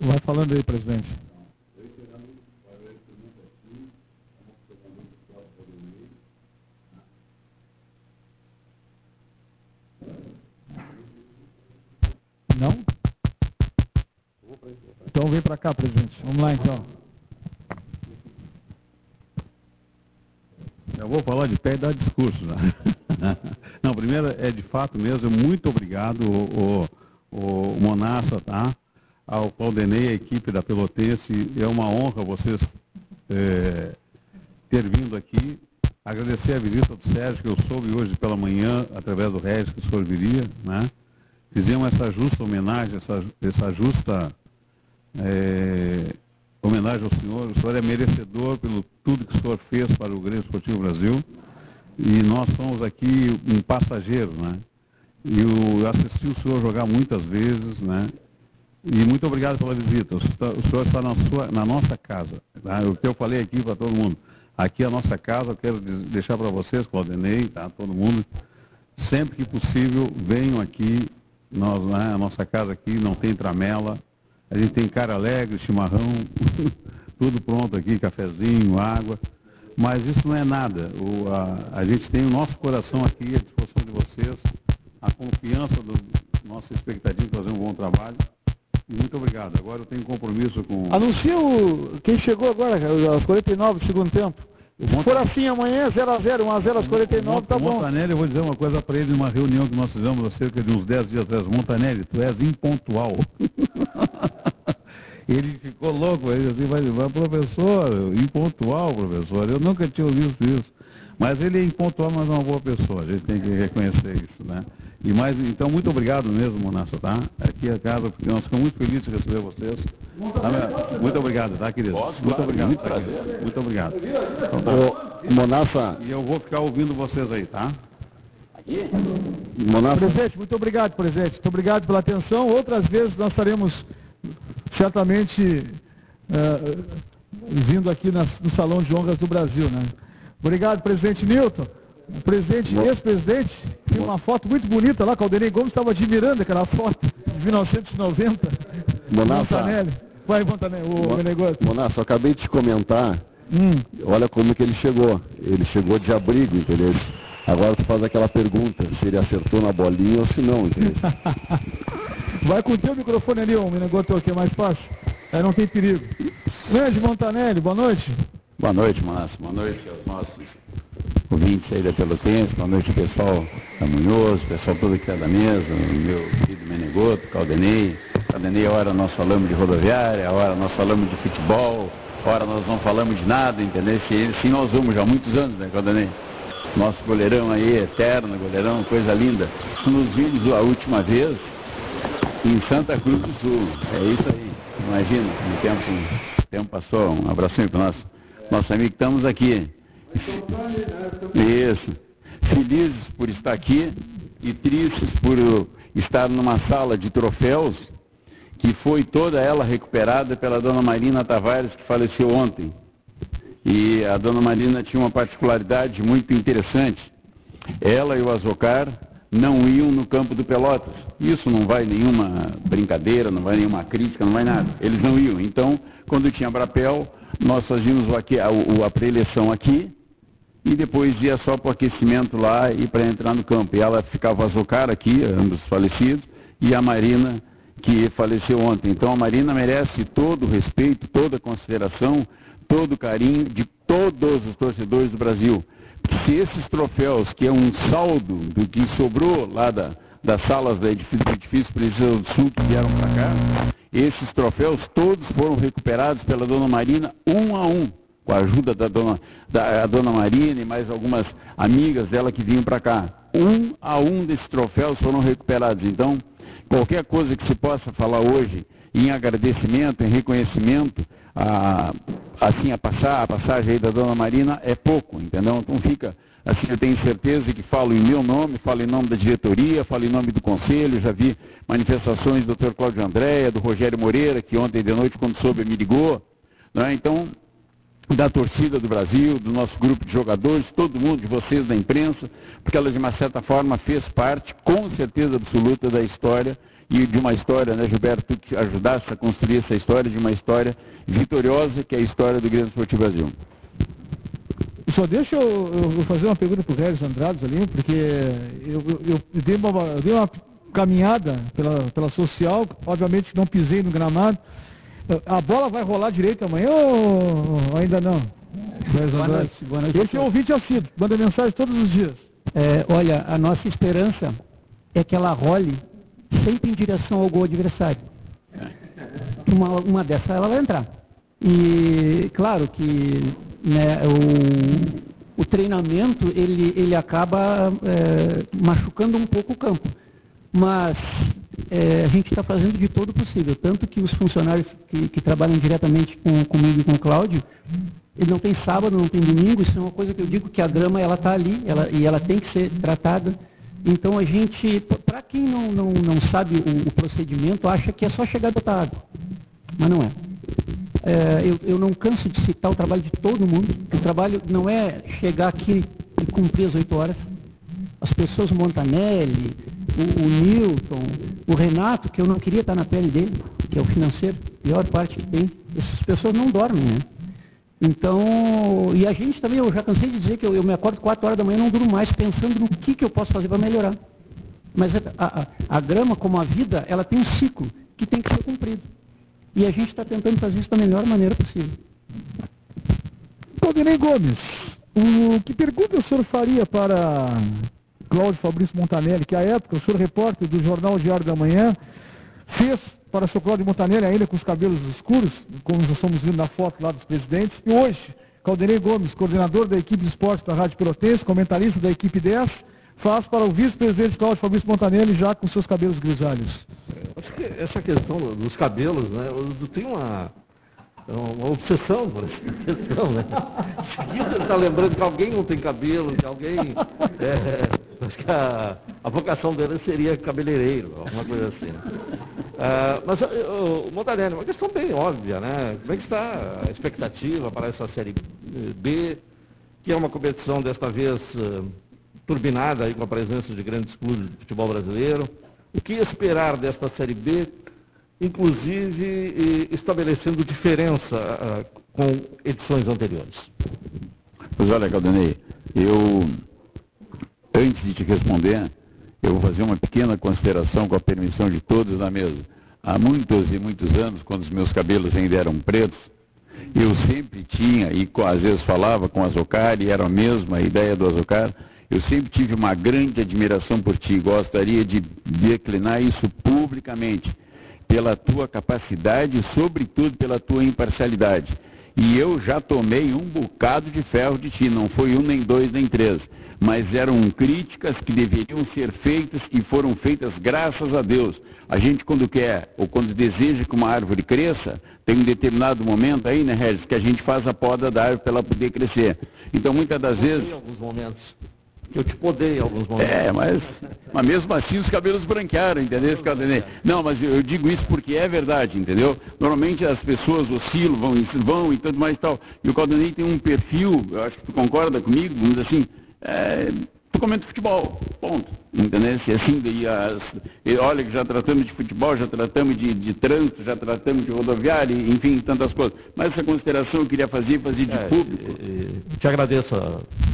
Vai falando aí, presidente. Não? Vem para cá, presidente. Vamos lá então. Eu vou falar de pé e dar discurso. Né? Não, primeiro é de fato mesmo, muito obrigado, o, o, o Monassa, tá? Ao Claudenei, a equipe da Pelotense, é uma honra vocês é, ter vindo aqui. Agradecer a visita do Sérgio, que eu soube hoje pela manhã, através do Regis, que o senhor viria, né? Fizemos essa justa homenagem, essa, essa justa é, homenagem ao senhor. O senhor é merecedor pelo tudo que o senhor fez para o Grêmio Esportivo Brasil. E nós somos aqui um passageiro, né? E eu assisti o senhor jogar muitas vezes, né? E muito obrigado pela visita. O senhor está na, sua, na nossa casa. Tá? O que eu falei aqui para todo mundo. Aqui é a nossa casa, eu quero deixar para vocês, Claudinei, tá? todo mundo, sempre que possível, venham aqui, nós, né? a nossa casa aqui não tem tramela, a gente tem cara alegre, chimarrão, tudo pronto aqui, cafezinho, água. Mas isso não é nada. O, a, a, gente tem o nosso coração aqui à disposição de vocês, a confiança do nossa expectativa de fazer um bom trabalho. Muito obrigado. Agora eu tenho compromisso com. Anuncia o, quem chegou agora, aos 49 do segundo tempo. Se for assim amanhã, 0x0, 1x0 aos 49, tá bom. Montanelli, eu vou dizer uma coisa para ele numa reunião que nós fizemos há cerca de uns 10 dias atrás. Montanelli, tu és impontual. ele ficou louco, ele assim, mas, mas professor, impontual, professor, eu nunca tinha visto isso. Mas ele é impontual, mas é uma boa pessoa, a gente tem que reconhecer isso, né? E mais, então, muito obrigado mesmo, Monassa, tá? Aqui a casa, porque nós ficamos muito felizes de receber vocês. Tá, muito obrigado, tá, querido? Posso, muito claro, obrigado. Muito tá, prazer. Muito obrigado. Então, tá. Ô, Monassa, E eu vou ficar ouvindo vocês aí, tá? Monassa, Presidente, muito obrigado, presidente. Muito obrigado pela atenção. Outras vezes nós estaremos certamente eh, vindo aqui na- no Salão de Honras do Brasil, né? Obrigado, presidente Newton. O presidente, ex-presidente, tem uma foto muito bonita lá, Caldenei Gomes estava admirando aquela foto de 1990. Monassa. Montanelli. Vai, Montanelli, o negócio. Monassa, eu acabei de te comentar, Hum, olha como que ele chegou. Ele chegou de abrigo, entendeu? Agora tu faz aquela pergunta, se ele acertou na bolinha ou se não, entendeu? vai com o teu microfone ali, o negócio aqui é mais fácil. Aí não tem perigo. Grande Montanelli, boa noite. Boa noite, Márcio. Boa noite aos nossos ouvintes aí da Pelotense. Boa noite, pessoal da Munhoz, pessoal todo aqui da mesa, meu filho Menegoto, Caldenei. Caldenei, hora nós falamos de rodoviária, hora nós falamos de futebol, hora nós não falamos de nada, entendeu? Sim, sim nós vamos já há muitos anos, né, Caldenei? Nosso goleirão aí, eterno, goleirão, coisa linda. Nos vimos a última vez em Santa Cruz do Sul. É isso aí. Imagina, o tempo, o tempo passou. Um abracinho para nós. Nosso amigo, estamos aqui. Isso. Felizes por estar aqui e tristes por estar numa sala de troféus que foi toda ela recuperada pela dona Marina Tavares, que faleceu ontem. E a dona Marina tinha uma particularidade muito interessante. Ela e o Azocar não iam no campo do Pelotas. Isso não vai nenhuma brincadeira, não vai nenhuma crítica, não vai nada. Eles não iam. Então, quando tinha Brapel, nós fazíamos aqui- a, a pré-eleição aqui e depois ia só para o aquecimento lá e para entrar no campo. E ela ficava o Azocar aqui, ambos falecidos, e a Marina, que faleceu ontem. Então a Marina merece todo o respeito, toda a consideração, todo o carinho de todos os torcedores do Brasil. Se esses troféus, que é um saldo do que sobrou lá da, das salas do edifício, do edifício do Sul que vieram para cá, esses troféus todos foram recuperados pela dona Marina um a um, com a ajuda da dona, da dona Marina e mais algumas amigas dela que vinham para cá. Um a um desses troféus foram recuperados. Então, qualquer coisa que se possa falar hoje em agradecimento, em reconhecimento, a, assim, a, passar, a passagem aí da dona Marina é pouco, entendeu? Então fica, assim, eu tenho certeza que falo em meu nome, falo em nome da diretoria, falo em nome do conselho, já vi manifestações do Dr. Cláudio Andréia, do Rogério Moreira, que ontem de noite, quando soube, me ligou. Né? Então, da torcida do Brasil, do nosso grupo de jogadores, todo mundo, de vocês da imprensa, porque ela de uma certa forma fez parte, com certeza absoluta, da história e de uma história, né, Gilberto, que ajudasse a construir essa história, de uma história vitoriosa, que é a história do Grêmio Esportivo Brasil. Só deixa eu, eu- fazer uma pergunta para o Regis Andrades ali, porque eu, eu- eu dei, uma, eu dei uma caminhada pela, pela social, obviamente não pisei no gramado, A bola vai rolar direito amanhã ou ainda não? Boa noite, boa noite. Esse é o ouvinte assíduo, manda mensagem todos os dias. É, olha, a nossa esperança é que ela role sempre em direção ao gol adversário. Uma, uma dessas ela vai entrar. E claro que né, o, o treinamento ele, ele acaba é, machucando um pouco o campo. Mas é, a gente está fazendo de todo possível. Tanto que os funcionários que, que trabalham diretamente com, comigo e com o Cláudio, ele não tem sábado, não tem domingo, isso é uma coisa que eu digo que a grama ela está ali ela, e ela tem que ser tratada. Então a gente, para quem não, não, não sabe o, o, procedimento, acha que é só chegar e botar água. Mas não é. é eu, eu, não canso de citar o trabalho de todo mundo. O trabalho não é chegar aqui e cumprir as oito horas. As pessoas, o Montanelli, o, o Newton, o Renato, que eu não queria estar na pele dele, que é o financeiro, pior parte que tem, essas pessoas não dormem, né? Então, e a gente também, eu já cansei de dizer que eu, eu me acordo 4 horas da manhã e não durmo mais pensando no que, que eu posso fazer para melhorar. Mas a, a, a, grama, como a vida, ela tem um ciclo que tem que ser cumprido. E a gente está tentando fazer isso da melhor maneira possível. Claudinei Gomes, o, que pergunta o senhor faria para Cláudio Fabrício Montanelli, que à época o senhor repórter do Jornal Diário da Manhã fez para seu Cláudio Montanelli, ainda com os cabelos escuros, como nós estamos vendo na foto lá dos presidentes. E hoje, Calderei Gomes, coordenador da equipe de esporte da Rádio Pelotense, comentarista da equipe 10, faz para o vice-presidente Cláudio Fabrício Montanelli já com seus cabelos grisalhos. Acho que essa questão dos cabelos, né, tem uma, uma obsessão por essa né? Seguido está lembrando que alguém não tem cabelo, que alguém. É, que a, a vocação dele seria cabeleireiro, alguma coisa assim. Uh, mas uh, Montanelli, uma questão bem óbvia, né? Como é que está a expectativa para essa Série B, que é uma competição desta vez uh, turbinada aí com a presença de grandes clubes de futebol brasileiro? O que esperar desta Série B, inclusive estabelecendo diferença com edições anteriores? Pois olha, Caldanei, eu, antes de te responder, eu vou fazer uma pequena consideração com a permissão de todos na mesa. Há muitos e muitos anos, quando os meus cabelos ainda eram pretos, eu sempre tinha, e às vezes falava com o Azocar, e era a mesma ideia do Azocar, eu sempre tive uma grande admiração por ti. Gostaria de declinar isso publicamente, pela tua capacidade e, sobretudo, pela tua imparcialidade. E eu já tomei um bocado de ferro de ti, não foi um, nem dois, nem três mas eram críticas que deveriam ser feitas e foram feitas graças a Deus. A gente quando quer ou quando deseja que uma árvore cresça, tem um determinado momento aí, né, Regis, que a gente faz a poda da árvore para ela poder crescer. Então muitas das vezes. Em alguns momentos. Eu te podei alguns momentos. É, mas, mas mesmo assim os cabelos branquearam, entendeu? Não, mas eu, digo isso porque é verdade, entendeu? Normalmente as pessoas oscilam, vão, vão e tudo mais e tal. E o Caldanei tem um perfil, eu acho que tu concorda comigo, vamos dizer assim, é, tu comenta futebol, ponto. Entendeu? Se assim, e as, e olha que já tratamos de futebol, já tratamos de, de trânsito, já tratamos de rodoviária, enfim, tantas coisas. Mas essa consideração eu queria fazer, fazer de é, público. te agradeço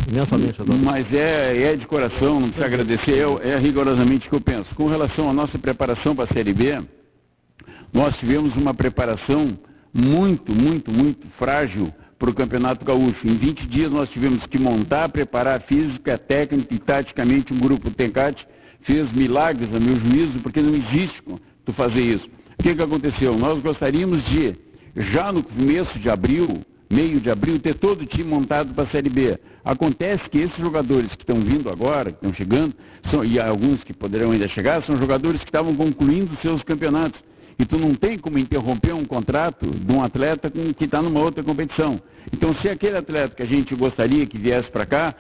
imensamente. Mas é, é de coração, não precisa agradecer, é, é rigorosamente o que eu penso. Com relação à nossa preparação para a Série B, nós tivemos uma preparação muito, muito, muito frágil para o Campeonato Gaúcho. Em 20 dias nós tivemos que montar, preparar física, técnica e taticamente um grupo Tencate fez milagres, a meu juízo, porque não existe tu fazer isso. O que, que aconteceu? Nós gostaríamos de, já no começo de abril, meio de abril, ter todo o time montado para a Série B. Acontece que esses jogadores que estão vindo agora, que estão chegando, são, e alguns que poderão ainda chegar, são jogadores que estavam concluindo seus campeonatos. E tu não tem como interromper um contrato de um atleta que está numa outra competição. Então, se aquele atleta que a gente gostaria que viesse para cá,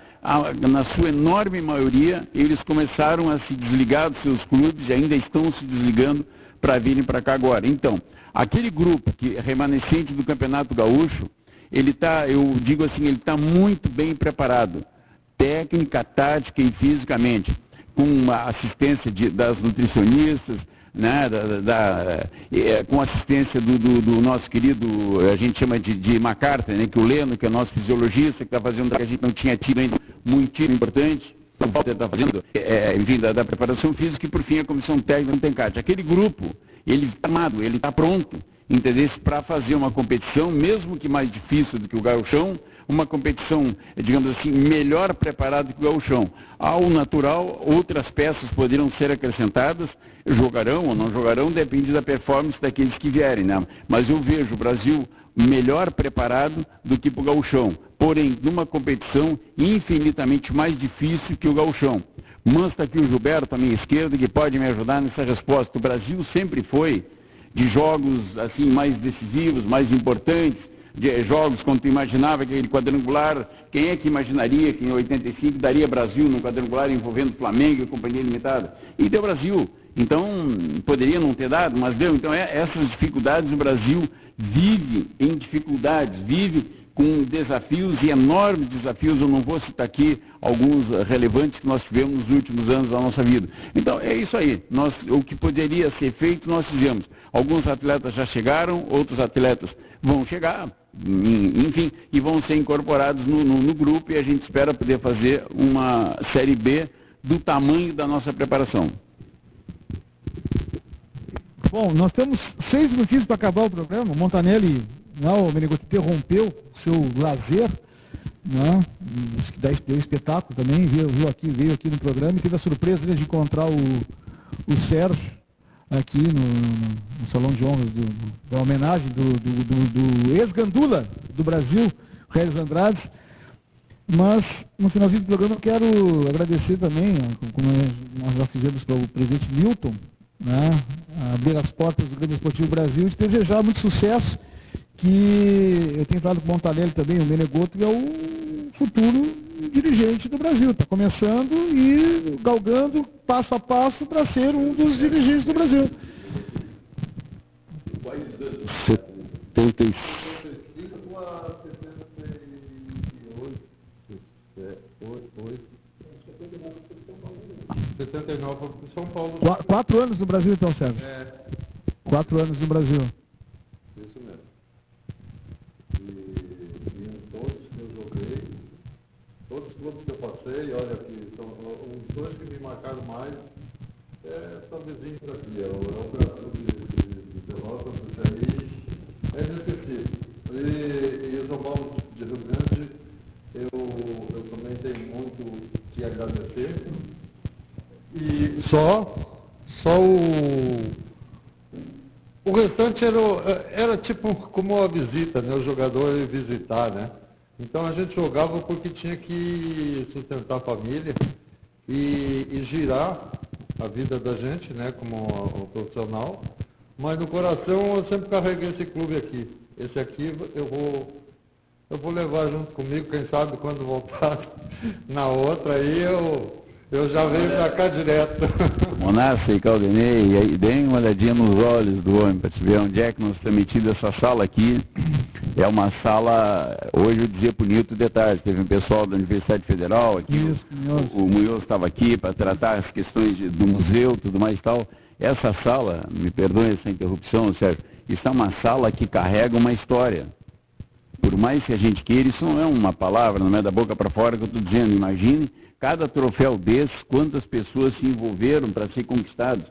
na sua enorme maioria, eles começaram a se desligar dos seus clubes e ainda estão se desligando para virem para cá agora. Então, aquele grupo que é remanescente do Campeonato Gaúcho, ele está, eu digo assim, ele está muito bem preparado, técnica, tática e fisicamente, com a assistência de, das nutricionistas, né, da, da, é, com assistência do, do, do, nosso querido, a gente chama de, de MacArthur, né, que o Leno, que é nosso fisiologista, que está fazendo que a gente não tinha tido ainda muito importante, está fazendo, é, enfim, da, da, preparação física e por fim a comissão técnica do TENCAT. Aquele grupo, ele está armado, ele está pronto. entender para fazer uma competição, mesmo que mais difícil do que o gauchão, uma competição, digamos assim, melhor preparada que o gauchão. Ao natural, outras peças poderiam ser acrescentadas, jogarão ou não jogarão, depende da performance daqueles que vierem, né? Mas eu vejo o Brasil melhor preparado do que para o gauchão, porém numa competição infinitamente mais difícil que o gauchão. Mas está aqui o Gilberto à minha esquerda, que pode me ajudar nessa resposta. O Brasil sempre foi de jogos assim mais decisivos, mais importantes, de jogos quando tu imaginava aquele quadrangular, quem é que imaginaria que em 85 daria Brasil no quadrangular envolvendo Flamengo e Companhia Limitada? E deu Brasil. Então, poderia não ter dado, mas deu. Então, é, essas dificuldades o Brasil vive em dificuldades, vive com desafios e enormes desafios. Eu não vou citar aqui alguns relevantes que nós tivemos nos últimos anos da nossa vida. Então, é isso aí. Nós, o que poderia ser feito, nós fizemos. Alguns atletas já chegaram, outros atletas vão chegar, enfim, e vão ser incorporados no, no, no grupo e a gente espera poder fazer uma Série B do tamanho da nossa preparação. Bom, nós temos seis minutinhos para acabar o programa. O Montanelli, não, o Menegoto interrompeu seu lazer, né? deu espetáculo também, veio, veio, aqui, veio aqui no programa e teve a surpresa de encontrar o, o Sérgio aqui no, no Salão de Honras do, da homenagem do, do, do, ex-gandula do Brasil, Regis Andrade. Mas, no finalzinho do programa, eu quero agradecer também, como nós já fizemos para o presidente Milton, né, abrir as portas do Grêmio Esportivo Brasil e desejar muito sucesso, que eu tenho falado com o Montanelli também, o Menegoto é o futuro dirigente do Brasil. Está começando e galgando passo a passo para ser um dos dirigentes do Brasil. 75 79 para São Paulo. Qu quatro anos no Brasil, então, Sérgio? É. Quatro anos no Brasil. Isso mesmo. E, e em todos que eu joguei, todos os clubes que eu passei, olha aqui, são, os dois que me marcaram mais é, são vizinhos daqui, é o, é de, de, de Pelotas, do Xaí, é inesquecível. E, e o São Paulo de Rio Grande, eu, eu também tenho muito que agradecer. E só, só o, o restante era, era tipo como uma visita, né? O jogador ia visitar, né? Então a gente jogava porque tinha que sustentar a família e, e girar a vida da gente, né? Como profissional. Mas no coração eu sempre carreguei esse clube aqui. Esse aqui eu vou, eu vou levar junto comigo, quem sabe quando voltar na outra aí eu eu já venho para cá direto. Monassa e Caldenei, e aí deem uma olhadinha nos olhos do homem para te ver onde é que nós estamos metidos essa sala aqui. É uma sala, hoje eu dizia bonito detalhe, teve um pessoal da Universidade Federal aqui, Isso, o, o Munhoz estava aqui para tratar as questões de, do museu, tudo mais e tal. Essa sala, me perdoe essa interrupção, Sérgio, está uma sala que carrega uma história. Por mais que a gente queira, isso não é uma palavra, não é da boca para fora que eu estou dizendo. Imagine cada troféu desse, quantas pessoas se envolveram para ser conquistados.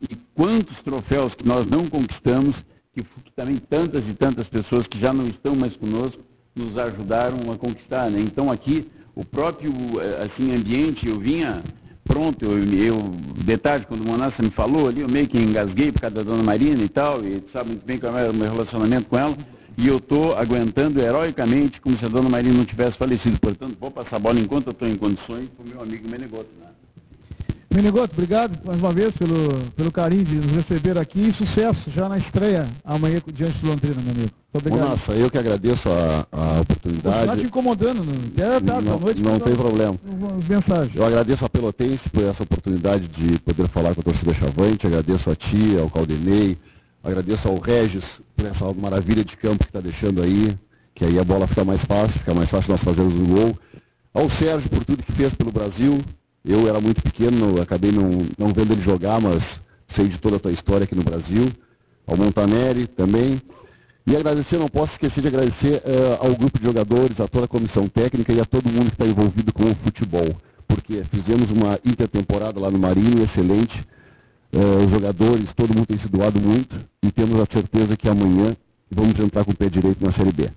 E quantos troféus que nós não conquistamos, que, também tantas e tantas pessoas que já não estão mais conosco, nos ajudaram a conquistar. Né? Então aqui, o próprio eh, assim, ambiente, eu vinha pronto, eu, eu detalhe, quando o Monassa me falou ali, eu meio que engasguei por causa da Dona Marina e tal, e sabe muito bem como era o meu relacionamento com ela, e eu estou aguentando heroicamente como se a dona Maria não tivesse falecido. Portanto, vou passar a bola enquanto eu estou em condições para o meu amigo Menegoto. Né? Menegoto, obrigado mais uma vez pelo, pelo carinho de nos receber aqui e sucesso já na estreia amanhã diante do Londrina, meu amigo. Muito obrigado. Nossa, eu que agradeço a, a oportunidade. Está te incomodando, não é tarde não, noite. Não tem problema. As mensagens. Eu agradeço a Pelotense por essa oportunidade de poder falar com a torcida Chavante, agradeço a ti, ao Caldenei, Agradeço ao Regis por essa maravilha de campo que está deixando aí, que aí a bola fica mais fácil, fica mais fácil nós fazermos o gol. Ao Sérgio por tudo que fez pelo Brasil. Eu era muito pequeno, acabei não, não vendo ele jogar, mas sei de toda a tua história aqui no Brasil. Ao Montaneri também. E agradecer, não posso esquecer de agradecer uh, ao grupo de jogadores, a toda a comissão técnica e a todo mundo que está envolvido com o futebol. Porque fizemos uma intertemporada lá no Marinho, excelente. Eh, os jogadores, todo mundo tem se doado muito e temos a certeza que amanhã vamos entrar com o pé direito na Série B.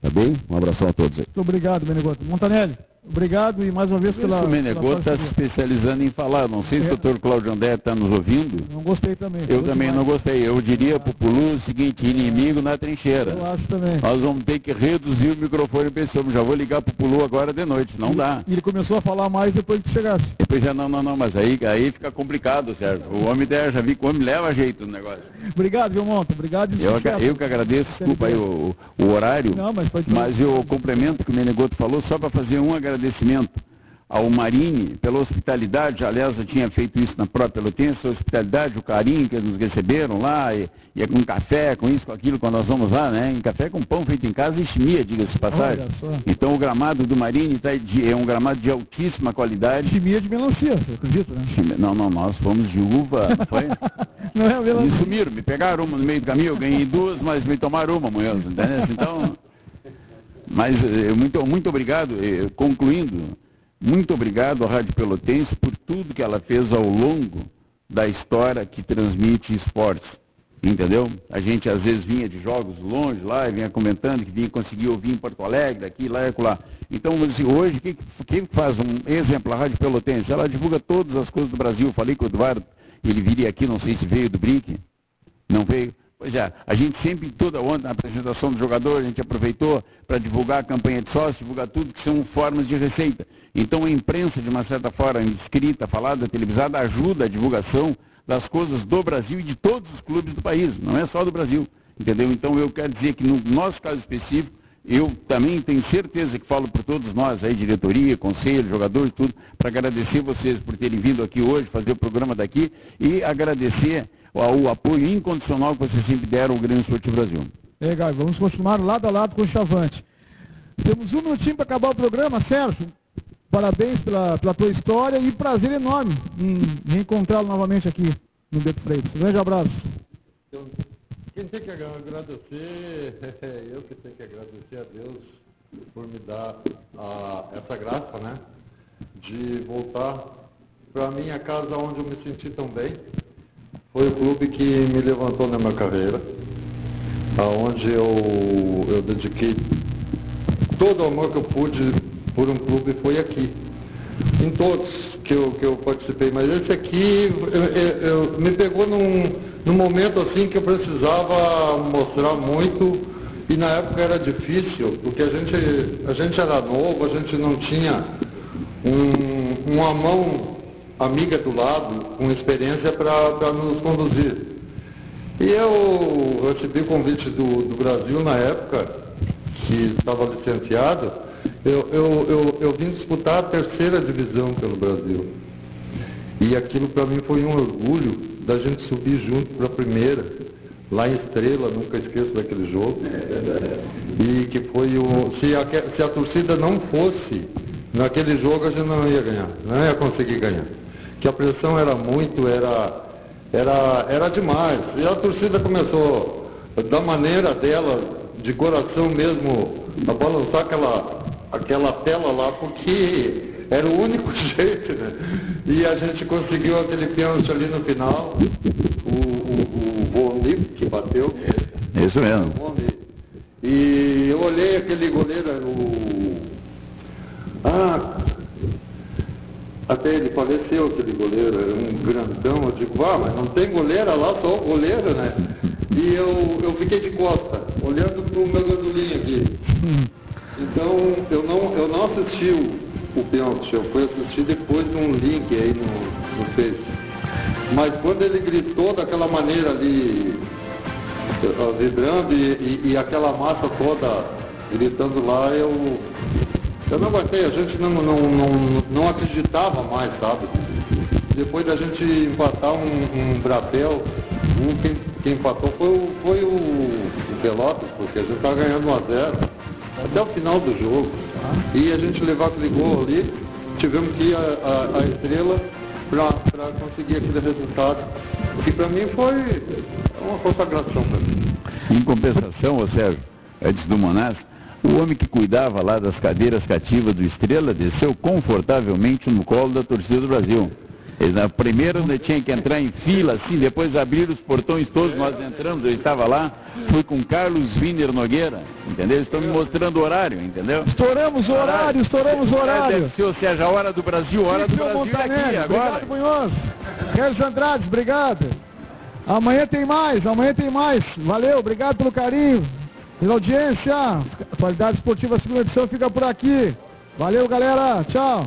Tá bem? Um abração a todos aí. Muito obrigado, Menegoto. Montanelli, obrigado e mais uma vez pela. o Menegotto está se especializando em falar. Não sei se É. o doutor Cláudio André está nos ouvindo. Não gostei também. Eu também não demais. gostei. Eu diria para o Pulu o seguinte, inimigo na trincheira. Eu acho também. Nós vamos ter que reduzir o microfone para esse homem. Já vou ligar para o Pulu agora de noite. Não dá. E ele começou a falar mais depois que chegasse. Depois já não, não, não, mas aí, aí fica complicado, Sérgio. O homem der, já vi que o homem leva jeito no negócio. Obrigado, viu, Monta? Obrigado e Eu, eu que agradeço, desculpa aí o, o horário, Não, mas pode mas eu complemento o que o Menegoto falou, só para fazer um agradecimento ao Marini pela hospitalidade, aliás, eu tinha feito isso na própria Pelotense, a hospitalidade, o carinho que eles nos receberam lá, e, e é com café, com isso, com aquilo, quando nós vamos lá, né? Em café com pão feito em casa e chimia, diga-se de passagem. Então o gramado do Marini tá de- é um gramado de altíssima qualidade. Chimia de melancia, você acredita, né? Não, não, nós fomos de uva, não foi? Não é a Me melancia. sumiram, me pegaram uma no meio do caminho, eu ganhei duas, mas me tomaram uma, Munhoz, entendeu? Então, mas eh, muito, muito obrigado, eh, concluindo, muito obrigado à Rádio Pelotense por tudo que ela fez ao longo da história que transmite esportes. Entendeu? A gente às vezes vinha de jogos longe lá e vinha comentando que vinha conseguir ouvir em Porto Alegre, aqui, lá e acolá. Então, hoje, o que, que faz um exemplo? A Rádio Pelotense, ela divulga todas as coisas do Brasil. Falei com o Eduardo, ele viria aqui, não sei se veio do BRIC, não veio? Pois é, a gente sempre, toda ontem, na apresentação do jogador, a gente aproveitou para divulgar a campanha de sócio, divulgar tudo que são formas de receita. Então a imprensa, de uma certa forma, escrita, falada, televisada, ajuda a divulgação das coisas do Brasil e de todos os clubes do país, não é só do Brasil. Entendeu? Então eu quero dizer que no nosso caso específico, eu também tenho certeza que falo por todos nós, aí, diretoria, conselho, jogadores, tudo, para agradecer vocês por terem vindo aqui hoje, fazer o programa daqui e agradecer o, apoio incondicional que vocês sempre deram ao Grêmio Esportivo Brasil. É, Gai, vamos continuar lado a lado com o Chavante. Temos um minutinho para acabar o programa, Sérgio. Parabéns pela, pela tua história e prazer enorme em reencontrá-lo novamente aqui no Beto Freitas. Um grande abraço. Quem tem que agradecer, eu que tenho que agradecer a Deus por me dar a- essa graça, né? De voltar para a minha casa onde eu me senti tão bem. Foi o clube que me levantou na minha carreira, aonde eu, eu dediquei todo o amor que eu pude por um clube foi aqui. Em todos que eu, que eu participei, mas esse aqui eu, eu- eu- me pegou num, num momento assim que eu precisava mostrar muito e na época era difícil, porque a gente, a gente era novo, a gente não tinha um, uma mão amiga do lado, com experiência para nos conduzir. E eu recebi o convite do, do Brasil na época, que estava licenciado, eu, eu, eu, eu vim disputar a terceira divisão pelo Brasil. E aquilo para mim foi um orgulho da gente subir junto para a primeira, lá em Estrela, nunca esqueço daquele jogo. E que foi o. Se a, se a torcida não fosse naquele jogo, a gente não ia ganhar, não ia conseguir ganhar. Que a pressão era muito, era, era, era demais. E a torcida começou, da maneira dela, de coração mesmo, a balançar aquela, aquela tela lá, porque era o único jeito, né? E a gente conseguiu aquele pênalti ali no final, o, o, o Voni que bateu. Isso mesmo. E eu olhei aquele goleiro, o. Ah, até ele faleceu aquele goleiro, era um grandão, eu digo, ah, mas não tem goleira lá, só o goleiro, né? E eu, eu fiquei de costa, olhando para o meu gasolinho aqui. Então, eu não, eu não assisti o, o pênalti, eu fui assistir depois de um link aí no, no Face. Mas quando ele gritou daquela maneira ali, eh, vibrando e, e- e aquela massa toda gritando lá, eu, eu não aguentei, a gente não, não, não, não acreditava mais, sabe? Depois da gente empatar um, um Brapel, um, quem, quem empatou foi, o, foi o, o Pelotas, porque a gente estava ganhando 1 a 0 até o final do jogo. E a gente levar aquele gol ali, tivemos que ir a, a, a estrela para conseguir aquele resultado. Que para mim foi uma consagração. Em compensação, ô Sérgio, antes do Monás, o homem que cuidava lá das cadeiras cativas do Estrela desceu confortavelmente no colo da torcida do Brasil. Eles, primeiro né, tinha que entrar em fila, assim, depois abriram os portões todos, nós entramos, eu estava lá, fui com Carlos Wiener Nogueira, entendeu? Eles estão me mostrando o horário, entendeu? Estouramos o horário, estouramos o horário. Ou seja, a hora do Brasil, a hora do Brasil é aqui, agora. Obrigado, Munhoz. Carlos Andrade, obrigado. Amanhã tem mais, amanhã tem mais. Valeu, obrigado pelo carinho, pela audiência. Atualidade Esportiva Segunda Edição fica por aqui. Valeu, galera. Tchau.